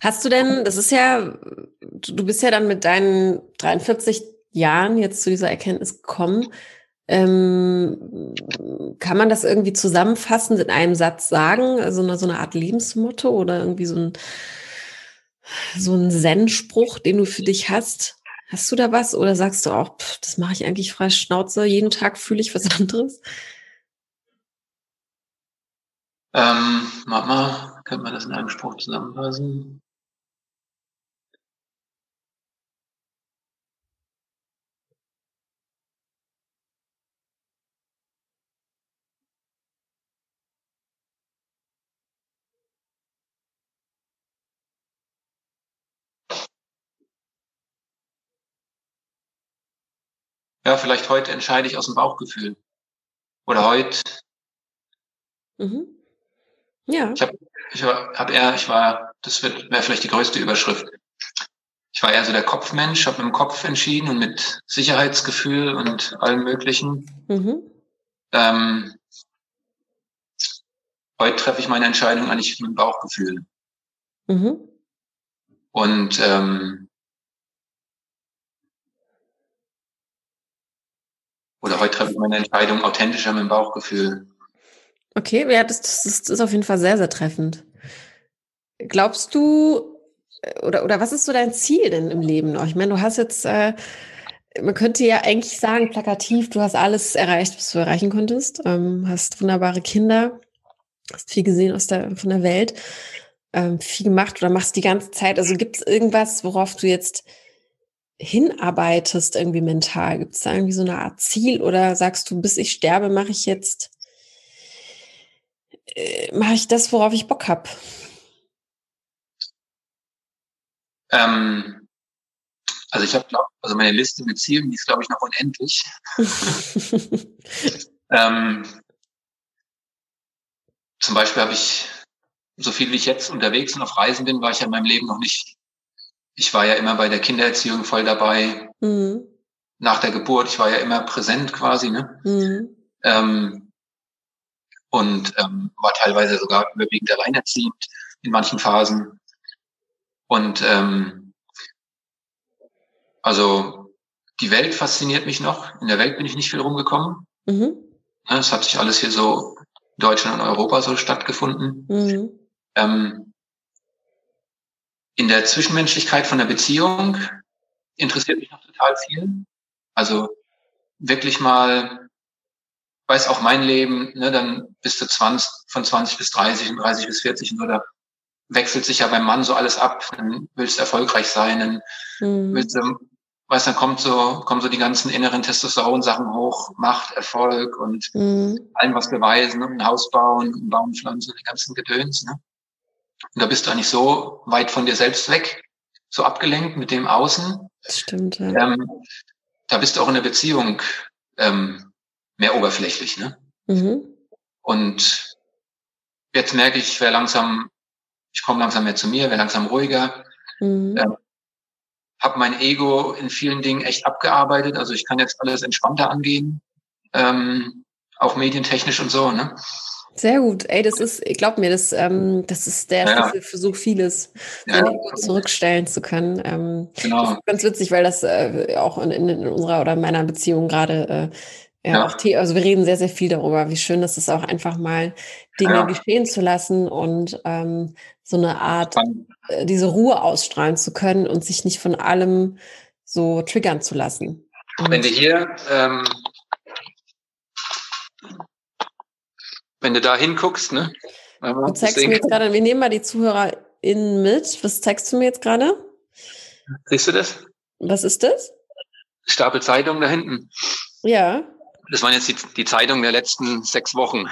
Hast du denn, das ist ja, du bist ja dann mit deinen 43 Jahren jetzt zu dieser Erkenntnis gekommen. Ähm, kann man das irgendwie zusammenfassend in einem Satz sagen? Also so eine Art Lebensmotto oder irgendwie so ein, so ein Zen-Spruch, den du für dich hast? Hast du da was oder sagst du auch, pff, das mache ich eigentlich frei Schnauze, jeden Tag fühle ich was anderes? Ähm, Mama, könnte man das in einem Spruch zusammenfassen? Ja, vielleicht heute entscheide ich aus dem Bauchgefühl. Oder heute. Mhm. Ja. Ich habe ich war, hab eher, ich war, das wird wäre vielleicht die größte Überschrift. Ich war eher so der Kopfmensch, habe mit dem Kopf entschieden und mit Sicherheitsgefühl und allem Möglichen. Mhm. Ähm, heute treffe ich meine Entscheidung eigentlich mit dem Bauchgefühl. Mhm. Und ähm, oder heute treffe ich meine Entscheidung authentischer mit dem Bauchgefühl. Okay, ja, das, das, ist auf jeden Fall sehr, sehr treffend. Glaubst du, oder, oder was ist so dein Ziel denn im Leben noch? Ich meine, du hast jetzt, äh, man könnte ja eigentlich sagen, plakativ, du hast alles erreicht, was du erreichen konntest, ähm, hast wunderbare Kinder, hast viel gesehen aus der, von der Welt, ähm, viel gemacht oder machst die ganze Zeit. Also gibt es irgendwas, worauf du jetzt hinarbeitest, irgendwie mental? Gibt es da irgendwie so eine Art Ziel oder sagst du, bis ich sterbe, mache ich jetzt äh, mache ich das, worauf ich Bock habe. Ähm, also ich habe, also meine Liste mit Zielen, die ist, glaube ich, noch unendlich. ähm, zum Beispiel habe ich, so viel wie ich jetzt unterwegs und auf Reisen bin, war ich ja in meinem Leben noch nicht. Ich war ja immer bei der Kindererziehung voll dabei. Mhm. Nach der Geburt, ich war ja immer präsent quasi. Ne? Mhm. Ähm, und ähm, war teilweise sogar überwiegend alleinerziehend in manchen Phasen. Und ähm, also die Welt fasziniert mich noch. In der Welt bin ich nicht viel rumgekommen. Mhm. Es hat sich alles hier so in Deutschland und Europa so stattgefunden. Mhm. Ähm, in der Zwischenmenschlichkeit von der Beziehung interessiert mich noch total viel. Also wirklich mal weiß auch mein Leben, ne, dann bist du 20, von 20 bis 30 und 30 bis 40 und so, da wechselt sich ja beim Mann so alles ab. Dann willst du erfolgreich sein, dann mhm. willst du, weißt, dann kommt so, kommen so die ganzen inneren Testosteron-Sachen hoch, Macht, Erfolg und mhm. allem was beweisen, ein Haus bauen, ein Baum pflanzen, die ganzen Gedöns, ne? Und da bist du eigentlich so weit von dir selbst weg, so abgelenkt mit dem Außen. Das stimmt, ja. Ähm, da bist du auch in der Beziehung ähm, mehr oberflächlich. Ne? Mhm. Und jetzt merke ich, ich wäre langsam, ich komme langsam mehr zu mir, wäre langsam ruhiger. Mhm. Ähm, habe mein Ego in vielen Dingen echt abgearbeitet. Also ich kann jetzt alles entspannter angehen, ähm, auch medientechnisch und so. Ne? Sehr gut. Ey, das ist, glaub mir, das, ähm, das ist der ja. Schlüssel für so vieles, ja. zurückstellen zu können. Ähm, genau. ganz witzig, weil das äh, auch in, in, unserer oder meiner Beziehung gerade äh, ja, ja. auch The also wir reden sehr, sehr viel darüber, wie schön es ist, auch einfach mal Dinge ja. geschehen zu lassen und ähm, so eine Art, äh, diese Ruhe ausstrahlen zu können und sich nicht von allem so triggern zu lassen. Und wenn du hier, ähm, wenn du da hinguckst, ne? Du zeigst mir jetzt gerade, wir nehmen mal die ZuhörerInnen mit. Was zeigst du mir jetzt gerade? Siehst du das? Was ist das? Stapel Zeitung da hinten. Ja. Das waren jetzt die, die Zeitungen der letzten sechs Wochen.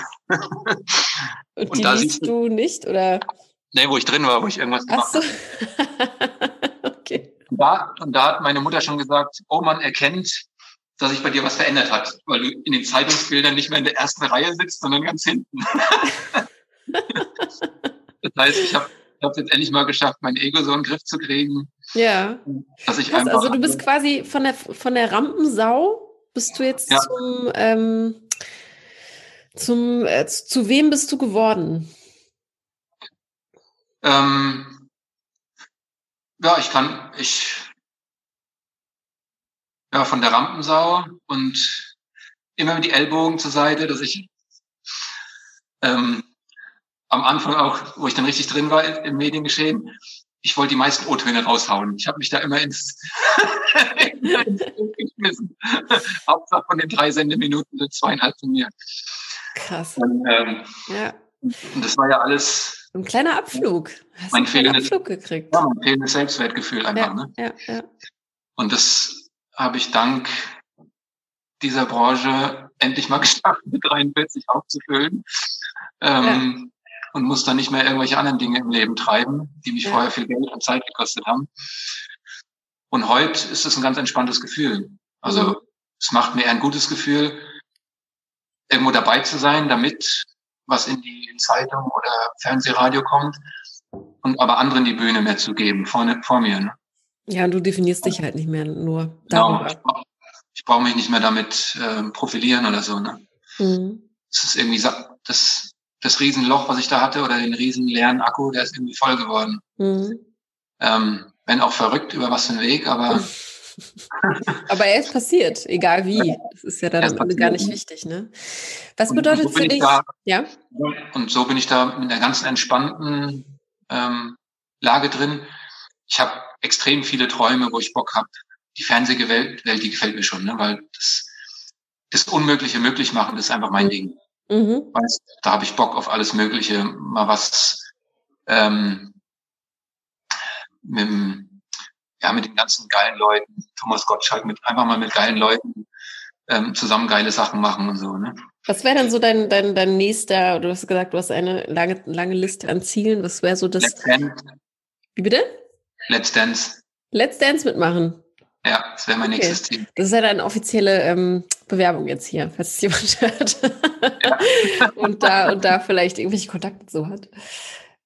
Und, die da liest du nicht, oder? Nee, wo ich drin war, wo ich irgendwas gemacht habe. So. okay. Und da, und da hat meine Mutter schon gesagt, oh, man erkennt, dass sich bei dir was verändert hat, weil du in den Zeitungsbildern nicht mehr in der ersten Reihe sitzt, sondern ganz hinten. das heißt, ich habe ich habe jetzt endlich mal geschafft, mein Ego so in den Griff zu kriegen. Ja. Dass ich Krass, also du bist quasi von der von der Rampensau bist du jetzt ja. zum, ähm, zum äh, zu wem bist du geworden? Ähm, ja, ich kann, ich, ja, von der Rampensau und immer mit die Ellbogen zur Seite, dass ich ähm, am Anfang auch, wo ich dann richtig drin war im Mediengeschehen, ich wollte die meisten O-Töne raushauen. Ich habe mich da immer ins, geschmissen. Hauptsache von den drei Sendeminuten sind zweieinhalb von mir. Krass. Und, ähm, ja. und das war ja alles. Ein kleiner Abflug. Hast mein fehlendes, Abflug gekriegt. Ja, mein fehlendes Selbstwertgefühl einfach. Ja, ne? ja, ja. Und das habe ich dank dieser Branche endlich mal geschafft, mit 43 aufzufüllen. Ähm, und muss dann nicht mehr irgendwelche anderen Dinge im Leben treiben, die mich ja. vorher viel Geld und Zeit gekostet haben. Und heute ist es ein ganz entspanntes Gefühl. Also mhm. es macht mir eher ein gutes Gefühl, irgendwo dabei zu sein, damit was in die Zeitung oder Fernsehradio kommt und aber anderen die Bühne mehr zu geben, vorne, vor mir. Ne? Ja, du definierst dich halt nicht mehr nur darüber. Genau, ich brauche mich nicht mehr damit äh, profilieren oder so. Ne? Mhm. Das ist irgendwie das, das Riesenloch, was ich da hatte, oder den riesen leeren Akku, der ist irgendwie voll geworden. Mhm. Ähm, wenn auch verrückt über was für einen Weg, aber. aber er ist passiert, egal wie. Das ist ja dann gar nicht wichtig, ne? Was bedeutet so für dich? Da, ja. Und so bin ich da mit einer ganzen entspannten ähm, Lage drin. Ich habe extrem viele Träume, wo ich Bock habe. Die Fernsehwelt, Welt, die gefällt mir schon, ne? weil das, das Unmögliche möglich machen, das ist einfach mein. Ding. Mhm. Weißt, da habe ich Bock auf alles Mögliche, mal was ähm, mit, ja, mit den ganzen geilen Leuten, Thomas Gottschalk, mit, einfach mal mit geilen Leuten ähm, zusammen geile Sachen machen und so. Ne? Was wäre denn so dein, dein, dein nächster, du hast gesagt, du hast eine lange, lange Liste an Zielen. Was wäre so das? Wie bitte? Let's Dance. Let's Dance mitmachen. Ja, das wäre mein okay. nächstes Ziel. Das ist ja eine offizielle ähm, Bewerbung jetzt hier, falls es jemand hört. Ja. und, da, und da vielleicht irgendwelche Kontakte so hat.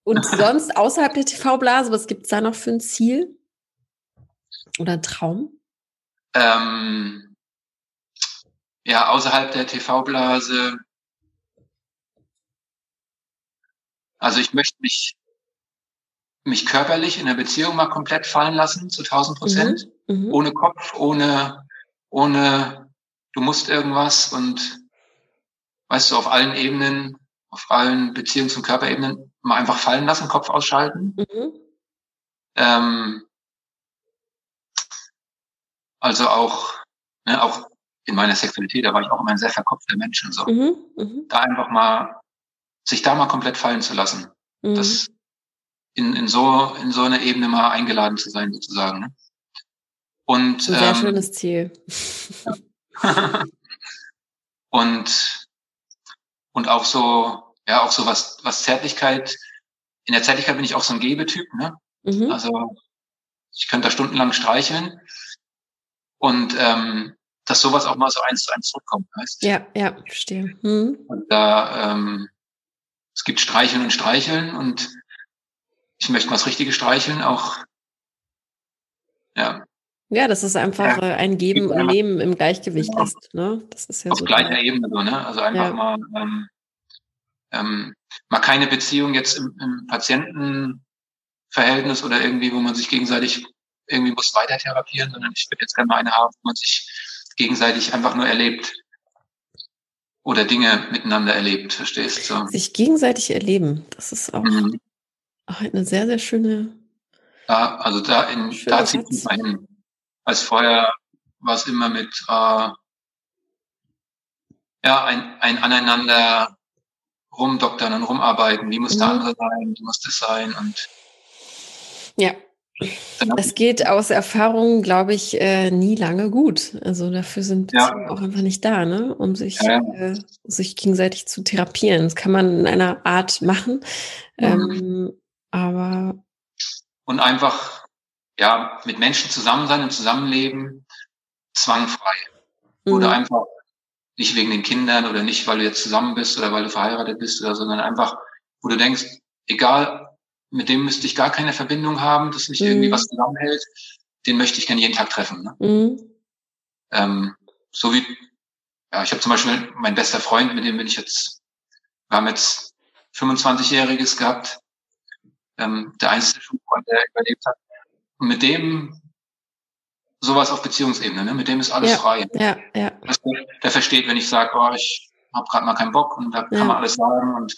Und sonst außerhalb der TV-Blase, was gibt es da noch für ein Ziel? Oder ein Traum? Ähm, ja, außerhalb der TV-Blase. Also ich möchte mich, mich körperlich in der Beziehung mal komplett fallen lassen, zu 1000 Prozent. Mhm, mhm. Ohne Kopf, ohne, ohne, du musst irgendwas und weißt du, auf allen Ebenen, auf allen Beziehungs- und Körperebenen mal einfach fallen lassen, Kopf ausschalten. Mhm. Ähm, also auch, ne, auch in meiner Sexualität, da war ich auch immer ein sehr verkopfter Mensch und so. Mhm, mh. Da einfach mal, sich da mal komplett fallen zu lassen. Mhm. Das in, in so, in so einer Ebene mal eingeladen zu sein, sozusagen. Ne? Und, ein sehr ähm, schönes Ziel. und, und auch so, ja, auch so was, was Zärtlichkeit, in der Zärtlichkeit bin ich auch so ein Gebetyp, ne? Mhm. Also, ich könnte da stundenlang streicheln. Und ähm, dass sowas auch mal so eins zu eins zurückkommt. Weißt? Ja, ja, verstehe. Hm. Und da, ähm, es gibt Streicheln und Streicheln und ich möchte mal das richtige Streicheln auch, ja. Ja, dass es einfach ja. Äh, ein Geben und Nehmen im Gleichgewicht genau. ist. Ne? Das ist ja Auf so gleicher Ebene so, ne? Also einfach ja. mal, ähm, ähm, mal keine Beziehung jetzt im, im Patientenverhältnis oder irgendwie, wo man sich gegenseitig irgendwie muss weiter therapieren, sondern ich würde jetzt gerne mal eine haben, wo man sich gegenseitig einfach nur erlebt oder Dinge miteinander erlebt, verstehst du? Sich gegenseitig erleben, das ist auch, mhm. Auch eine sehr, sehr schöne. Ja, also da, in, da zieht mich mal hin. Als vorher war es immer mit äh, ja, ein, ein aneinander rumdoktern und rumarbeiten. Wie muss mhm. der andere sein? Wie muss das sein? Und ja. Es geht aus Erfahrung, glaube ich, äh, nie lange gut. Also dafür sind Beziehungen ja. auch einfach nicht da, ne? um sich, ja. äh, sich gegenseitig zu therapieren. Das kann man in einer Art machen, mhm. ähm, aber und einfach ja mit Menschen zusammen sein und zusammenleben zwangfrei mhm. oder einfach nicht wegen den Kindern oder nicht, weil du jetzt zusammen bist oder weil du verheiratet bist oder sondern einfach, wo du denkst, egal mit dem müsste ich gar keine Verbindung haben, dass mich mhm. irgendwie was zusammenhält, den möchte ich gerne jeden Tag treffen. Ne? Mhm. Ähm, so wie, ja, ich habe zum Beispiel mein bester Freund, mit dem bin ich jetzt, wir haben jetzt 25-Jähriges gehabt, ähm, der einzige Schulfreund, der überlebt hat. Und mit dem sowas auf Beziehungsebene, ne? mit dem ist alles ja, frei. Ja, ja. Also, der versteht, wenn ich sage, oh, ich habe gerade mal keinen Bock und da kann ja. man alles sagen und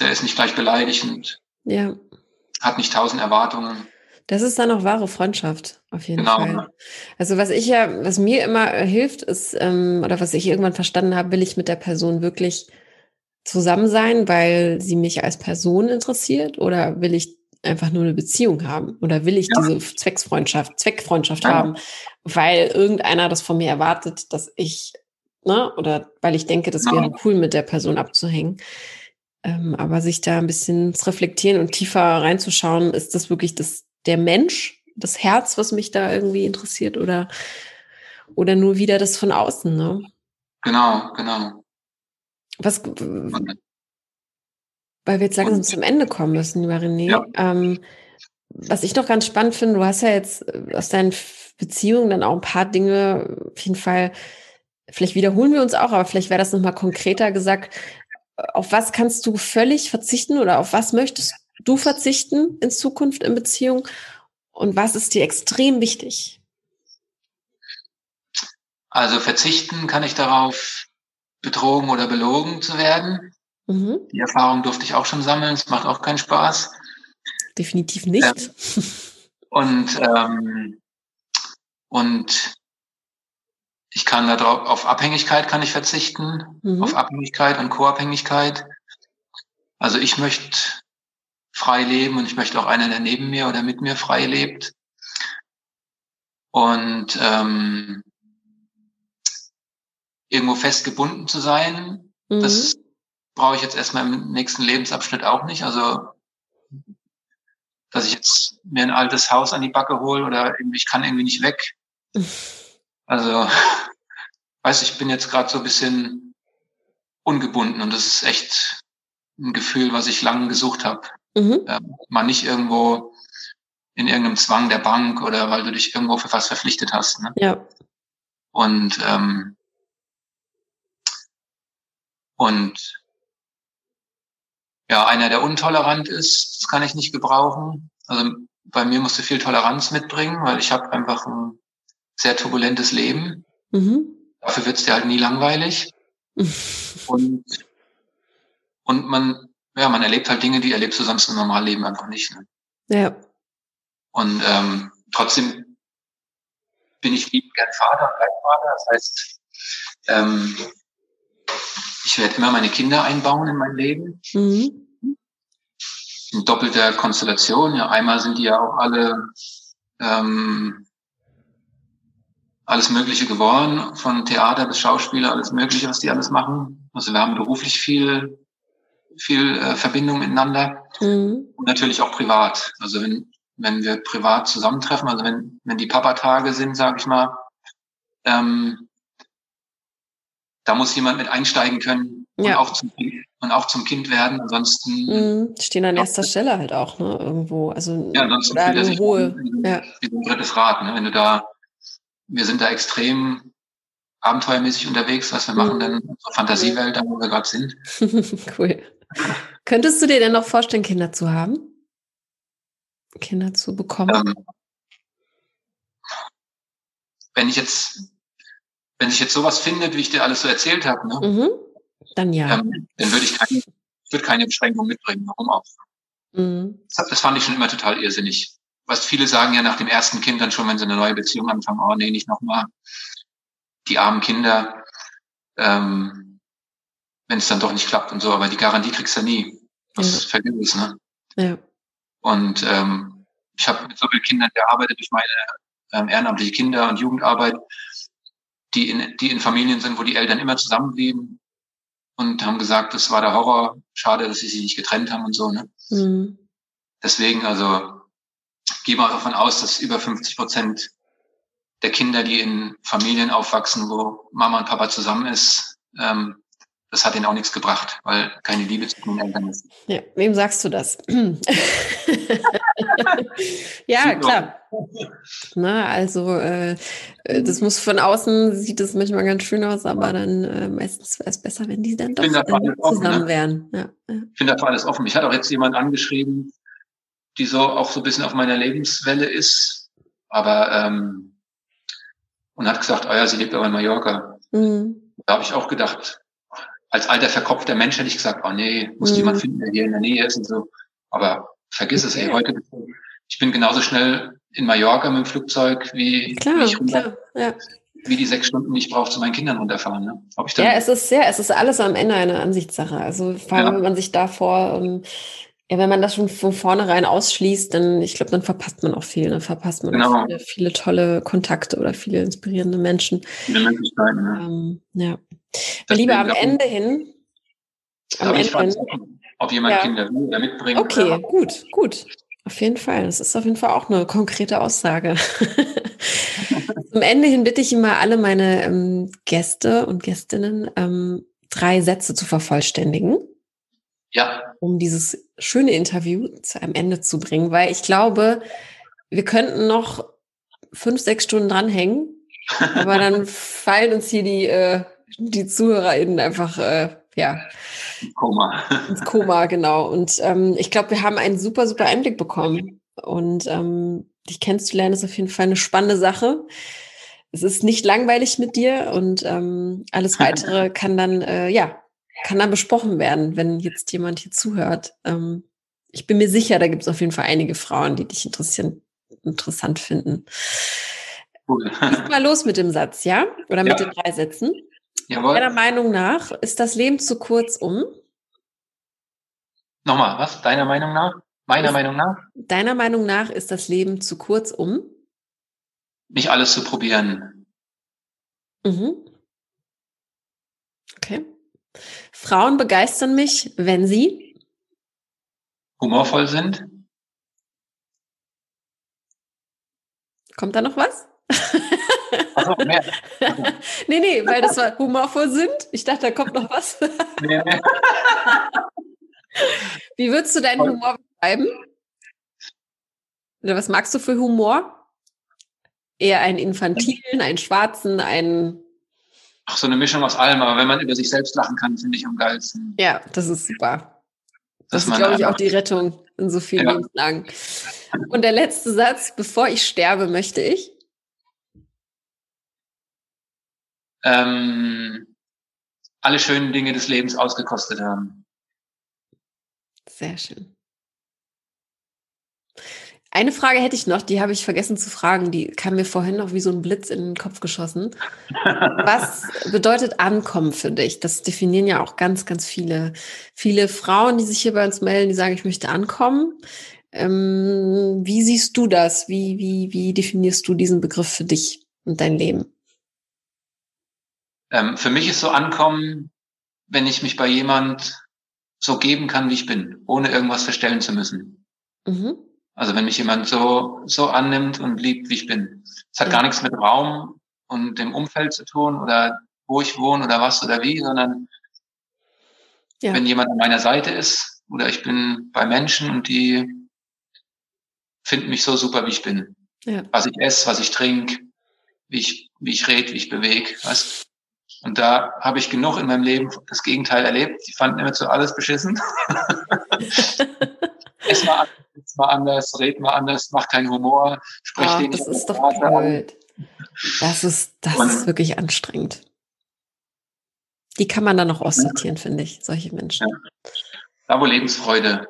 der ist nicht gleich beleidigt und ja. Hat nicht tausend Erwartungen. Das ist dann auch wahre Freundschaft, auf jeden genau. Fall. Also was ich ja, was mir immer hilft, ist, ähm, oder was ich irgendwann verstanden habe, will ich mit der Person wirklich zusammen sein, weil sie mich als Person interessiert, oder will ich einfach nur eine Beziehung haben? Oder will ich ja. diese Zwecksfreundschaft, Zweckfreundschaft ja. haben, weil irgendeiner das von mir erwartet, dass ich, ne, oder weil ich denke, das wäre cool, mit der Person abzuhängen. Ähm, aber sich da ein bisschen zu reflektieren und tiefer reinzuschauen, ist das wirklich das, der Mensch, das Herz, was mich da irgendwie interessiert oder, Oder nur wieder das von außen, ne? Genau, genau. Was, weil wir jetzt langsam zum Ende kommen müssen, lieber René. Ja. Ähm, was ich noch ganz spannend finde, du hast ja jetzt äh, aus deinen Beziehungen dann auch ein paar Dinge, auf jeden Fall, vielleicht wiederholen wir uns auch, aber vielleicht wäre das nochmal konkreter gesagt. Auf was kannst du völlig verzichten oder auf was möchtest du verzichten in Zukunft in Beziehung und was ist dir extrem wichtig? Also verzichten kann ich darauf, betrogen oder belogen zu werden. Mhm. Die Erfahrung durfte ich auch schon sammeln. Es macht auch keinen Spaß. Definitiv nicht. Ähm, und, ähm, und ich kann darauf, auf Abhängigkeit kann ich verzichten, mhm. auf Abhängigkeit und Co-Abhängigkeit. Also ich möchte frei leben und ich möchte auch einen, der neben mir oder mit mir frei lebt. Und ähm, irgendwo festgebunden zu sein, mhm. das brauche ich jetzt erstmal im nächsten Lebensabschnitt auch nicht. Also dass ich jetzt mir ein altes Haus an die Backe hole oder irgendwie, ich kann irgendwie nicht weg. Also, weiß ich bin jetzt gerade so ein bisschen ungebunden und das ist echt ein Gefühl, was ich lange gesucht habe. Mhm. Ähm, mal nicht irgendwo in irgendeinem Zwang der Bank oder weil du dich irgendwo für was verpflichtet hast. Ne? Ja. Und ähm, und ja, einer, der untolerant ist, das kann ich nicht gebrauchen. Also bei mir musst du viel Toleranz mitbringen, weil ich habe einfach ein sehr turbulentes Leben. Mhm. Dafür wird's dir halt nie langweilig. und, und man, ja, man erlebt halt Dinge, die erlebst du sonst im Normalleben einfach nicht. Ne? Ja. Und ähm, trotzdem bin ich liebend gern Vater und Leitvater. Das heißt, ähm, ich werde immer meine Kinder einbauen in mein Leben. Mhm. In doppelter Konstellation. Ja, einmal sind die ja auch alle ähm, alles Mögliche geworden, von Theater bis Schauspieler, alles Mögliche, was die alles machen. Also wir haben beruflich viel, viel äh, Verbindung miteinander mhm. und natürlich auch privat. Also wenn, wenn wir privat zusammentreffen, also wenn, wenn die Papatage sind, sage ich mal, ähm, da muss jemand mit einsteigen können und, ja. auch, zum, und auch zum Kind werden. Ansonsten mhm, stehen an erster Stelle halt auch, ne? Irgendwo. Also ja, ansonsten fühlt er sich wohl. Wie, ja. wie so ein drittes Rad, ne? Wenn du da, wir sind da extrem abenteuermäßig unterwegs, was wir machen, mhm. dann unsere Fantasiewelt, da wo wir gerade sind. cool. Könntest du dir denn noch vorstellen, Kinder zu haben? Kinder zu bekommen? Ähm, wenn ich jetzt wenn sich jetzt sowas findet, wie ich dir alles so erzählt habe, ne, mhm. dann ja. Ähm, dann würde ich keine, würde keine Beschränkung mitbringen. Warum auch? Mhm. Das, das, fand ich schon immer total irrsinnig. Was viele sagen ja nach dem ersten Kind dann schon, wenn sie eine neue Beziehung anfangen, oh nee, nicht nochmal. Die armen Kinder, ähm, wenn es dann doch nicht klappt und so, aber die Garantie kriegst du nie. Das ja. vergiss es, ne? Ja. Und ähm, ich habe mit so vielen Kindern gearbeitet durch meine ähm, ehrenamtliche Kinder- und Jugendarbeit die in, die in Familien sind, wo die Eltern immer zusammenblieben und haben gesagt, das war der Horror, schade, dass sie sich nicht getrennt haben und so. Ne? Mhm. Deswegen, also gehe mal davon aus, dass über 50 Prozent der Kinder, die in Familien aufwachsen, wo Mama und Papa zusammen ist, ähm, das hat ihnen auch nichts gebracht, weil keine Liebe zu den Eltern ist. Ja, wem sagst du das? ja, klar. Na, also äh, äh, das muss von außen sieht es manchmal ganz schön aus, aber dann äh, meistens wäre es besser, wenn die dann doch zusammen offen, ne? wären. Ja. Ich finde dafür alles offen. Mich hat auch jetzt jemand angeschrieben, die so auch so ein bisschen auf meiner Lebenswelle ist, aber ähm, und hat gesagt, oh ja, sie lebt aber in Mallorca. Mhm. Da habe ich auch gedacht, als alter verkopfter Mensch hätte ich gesagt, oh nee, muss mhm. jemand finden, der hier in der Nähe ist und so. Aber vergiss es, ey, heute, ich bin genauso schnell in Mallorca mit dem Flugzeug, wie, klar, wie ich runter, klar, ja. wie die sechs Stunden, die ich brauche, zu meinen Kindern runterfahren. Ne? Ob ich dann ja, es ist sehr, es ist alles am Ende eine Ansichtssache. Also vor allem, ja. wenn man sich davor, ähm, ja, wenn man das schon von vornherein ausschließt, dann, ich glaube, dann verpasst man auch viel. Dann verpasst man genau. viele, viele, tolle Kontakte oder viele inspirierende Menschen. Viele Möglichkeiten, ja. Ähm, ja. Lieber am Ende hin. Am Ende hin. Ob jemand ja. Kinder will oder mitbringen. Okay, oder gut, gut. Auf jeden Fall. Das ist auf jeden Fall auch eine konkrete Aussage. Zum Ende hin bitte ich immer alle meine ähm, Gäste und Gästinnen, ähm, drei Sätze zu vervollständigen. Ja. Um dieses schöne Interview zu einem Ende zu bringen, weil ich glaube, wir könnten noch fünf, sechs Stunden dranhängen, aber dann fallen uns hier die, äh, die ZuhörerInnen einfach, äh, ja. Koma. Ins Koma, genau. Und ähm, ich glaube, wir haben einen super, super Einblick bekommen. Und ähm, dich kennenzulernen ist auf jeden Fall eine spannende Sache. Es ist nicht langweilig mit dir und ähm, alles weitere kann dann, äh, ja, kann dann besprochen werden, wenn jetzt jemand hier zuhört. Ähm, ich bin mir sicher, da gibt es auf jeden Fall einige Frauen, die dich interessieren, interessant finden. Cool. mal los mit dem Satz, ja? Oder mit ja. den drei Sätzen. Jawohl. Deiner Meinung nach ist das Leben zu kurz um? Nochmal, was? Deiner Meinung nach? Meiner ist, Meinung nach? Deiner Meinung nach ist das Leben zu kurz um? Nicht alles zu probieren. Mhm. Okay. Frauen begeistern mich, wenn sie humorvoll sind. Kommt da noch was? Achso, mehr. nee, nee, weil das war humorvoll sind. Ich dachte, da kommt noch was. Wie würdest du deinen Humor beschreiben? Oder was magst du für Humor? Eher einen infantilen, einen schwarzen, einen. Ach, so eine Mischung aus allem, aber wenn man über sich selbst lachen kann, finde ich am geilsten. Ja, das ist super. Das ist, glaube ich, auch die Rettung in so vielen ja. Lebenslagen. Und der letzte Satz, bevor ich sterbe, möchte ich. Ähm, alle schönen Dinge des Lebens ausgekostet haben. Sehr schön. Eine Frage hätte ich noch, die habe ich vergessen zu fragen, die kam mir vorhin noch wie so ein Blitz in den Kopf geschossen. Was bedeutet Ankommen für dich? Das definieren ja auch ganz, ganz viele, viele Frauen, die sich hier bei uns melden, die sagen, ich möchte ankommen. Ähm, wie siehst du das? Wie, wie, wie definierst du diesen Begriff für dich und dein Leben? Ähm, für mich ist so Ankommen, wenn ich mich bei jemand so geben kann, wie ich bin, ohne irgendwas verstellen zu müssen. Mhm. Also wenn mich jemand so, so annimmt und liebt, wie ich bin. Es hat ja. gar nichts mit Raum und dem Umfeld zu tun oder wo ich wohne oder was oder wie, sondern ja. wenn jemand an meiner Seite ist oder ich bin bei Menschen und die finden mich so super, wie ich bin. Ja. Was ich esse, was ich trinke, wie ich, wie ich rede, wie ich bewege. Was? Und da habe ich genug in meinem Leben das Gegenteil erlebt. Die fanden immer zu alles beschissen. Ess mal, ess mal anders, red mal anders, mach keinen Humor, sprich oh, den Das ist doch blöd. Das ist, das Und, ist wirklich anstrengend. Die kann man dann noch aussortieren, ja. finde ich, solche Menschen. Ja. Da, wo Lebensfreude,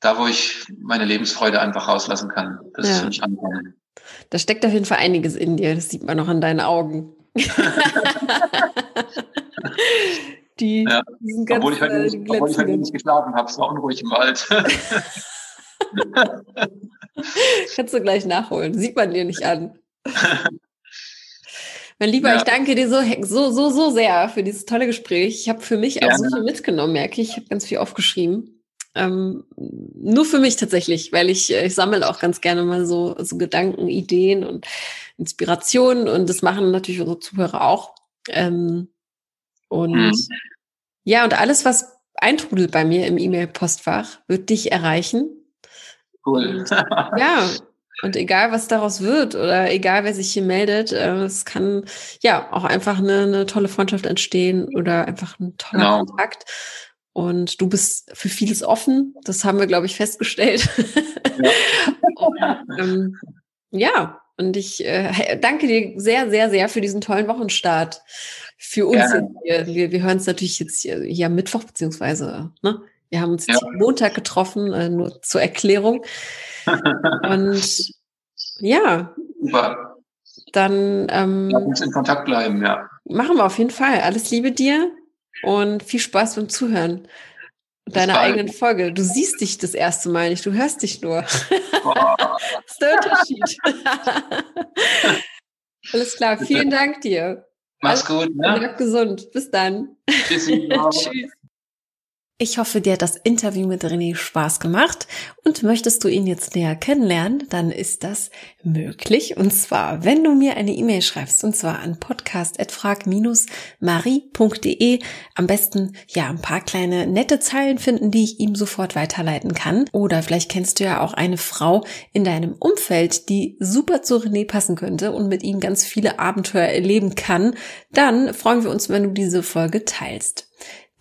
da, wo ich meine Lebensfreude einfach rauslassen kann, das ja. ist für mich angekommen. Da steckt auf jeden Fall einiges in dir, das sieht man noch an deinen Augen. die, ja. obwohl, ich heute äh, nicht, obwohl ich heute nicht geschlafen habe, es war unruhig im Wald. Kannst du gleich nachholen. Sieht man dir nicht an. mein Lieber, ja. ich danke dir so, so, so, so sehr für dieses tolle Gespräch. Ich habe für mich Gerne. auch so viel mitgenommen, merke ich. Ich habe ganz viel aufgeschrieben. Ähm, nur für mich tatsächlich, weil ich, äh, ich sammle auch ganz gerne mal so, so Gedanken, Ideen und Inspirationen und das machen natürlich unsere Zuhörer auch. Ähm, und mhm. ja, und alles, was eintrudelt bei mir im E-Mail-Postfach, wird dich erreichen. Cool. Und, ja, und egal, was daraus wird oder egal, wer sich hier meldet, äh, es kann ja auch einfach eine, eine tolle Freundschaft entstehen oder einfach ein toller genau. Kontakt. Und du bist für vieles offen. Das haben wir, glaube ich, festgestellt. Ja. und, ähm, ja, und ich äh, danke dir sehr, sehr, sehr für diesen tollen Wochenstart. Für uns. Hier. Wir, wir hören es natürlich jetzt hier, hier am Mittwoch, beziehungsweise, ne? Wir haben uns ja. Montag getroffen, äh, nur zur Erklärung. und ja. Super. Dann ähm, Lass uns in Kontakt bleiben, ja. Machen wir auf jeden Fall. Alles Liebe dir und viel Spaß beim Zuhören deiner eigenen Folge. Du siehst dich das erste Mal nicht, du hörst dich nur. Oh. Das ist der Unterschied. Alles klar, vielen Dank dir. Mach's gut. Ne? Bleib gesund. Bis dann. Tschüss. Ich hoffe, dir hat das Interview mit René Spaß gemacht und möchtest du ihn jetzt näher kennenlernen, dann ist das möglich. Und zwar, wenn du mir eine E-Mail schreibst, und zwar an podcast.frag-marie.de. Am besten, ja, ein paar kleine nette Zeilen finden, die ich ihm sofort weiterleiten kann. Oder vielleicht kennst du ja auch eine Frau in deinem Umfeld, die super zu René passen könnte und mit ihm ganz viele Abenteuer erleben kann. Dann freuen wir uns, wenn du diese Folge teilst.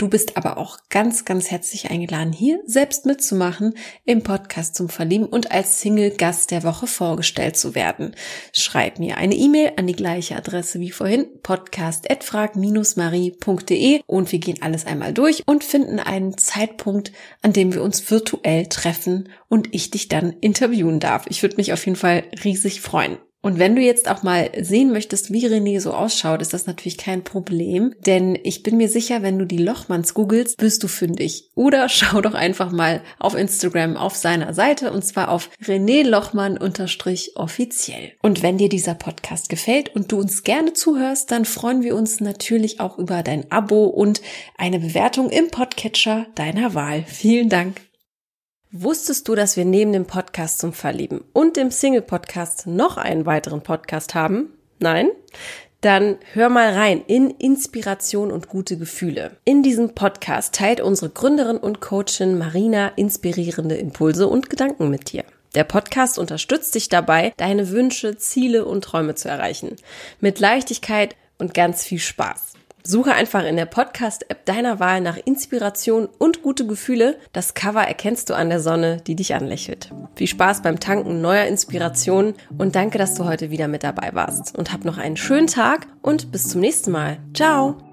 Du bist aber auch ganz, ganz herzlich eingeladen, hier selbst mitzumachen, im Podcast zum Verlieben und als Single-Gast der Woche vorgestellt zu werden. Schreib mir eine E-Mail an die gleiche Adresse wie vorhin, podcast.frag-marie.de und wir gehen alles einmal durch und finden einen Zeitpunkt, an dem wir uns virtuell treffen und ich dich dann interviewen darf. Ich würde mich auf jeden Fall riesig freuen. Und wenn du jetzt auch mal sehen möchtest, wie René so ausschaut, ist das natürlich kein Problem, denn ich bin mir sicher, wenn du die Lochmanns googelst, bist du fündig. Oder schau doch einfach mal auf Instagram auf seiner Seite und zwar auf René Lochmann unterstrich offiziell. Und wenn dir dieser Podcast gefällt und du uns gerne zuhörst, dann freuen wir uns natürlich auch über dein Abo und eine Bewertung im Podcatcher deiner Wahl. Vielen Dank. Wusstest du, dass wir neben dem Podcast zum Verlieben und dem Single-Podcast noch einen weiteren Podcast haben? Nein? Dann hör mal rein in Inspiration und gute Gefühle. In diesem Podcast teilt unsere Gründerin und Coachin Marina inspirierende Impulse und Gedanken mit dir. Der Podcast unterstützt dich dabei, deine Wünsche, Ziele und Träume zu erreichen. Mit Leichtigkeit und ganz viel Spaß. Suche einfach in der Podcast-App deiner Wahl nach Inspiration und gute Gefühle. Das Cover erkennst du an der Sonne, die dich anlächelt. Viel Spaß beim Tanken neuer Inspirationen und danke, dass du heute wieder mit dabei warst. Und hab noch einen schönen Tag und bis zum nächsten Mal. Ciao!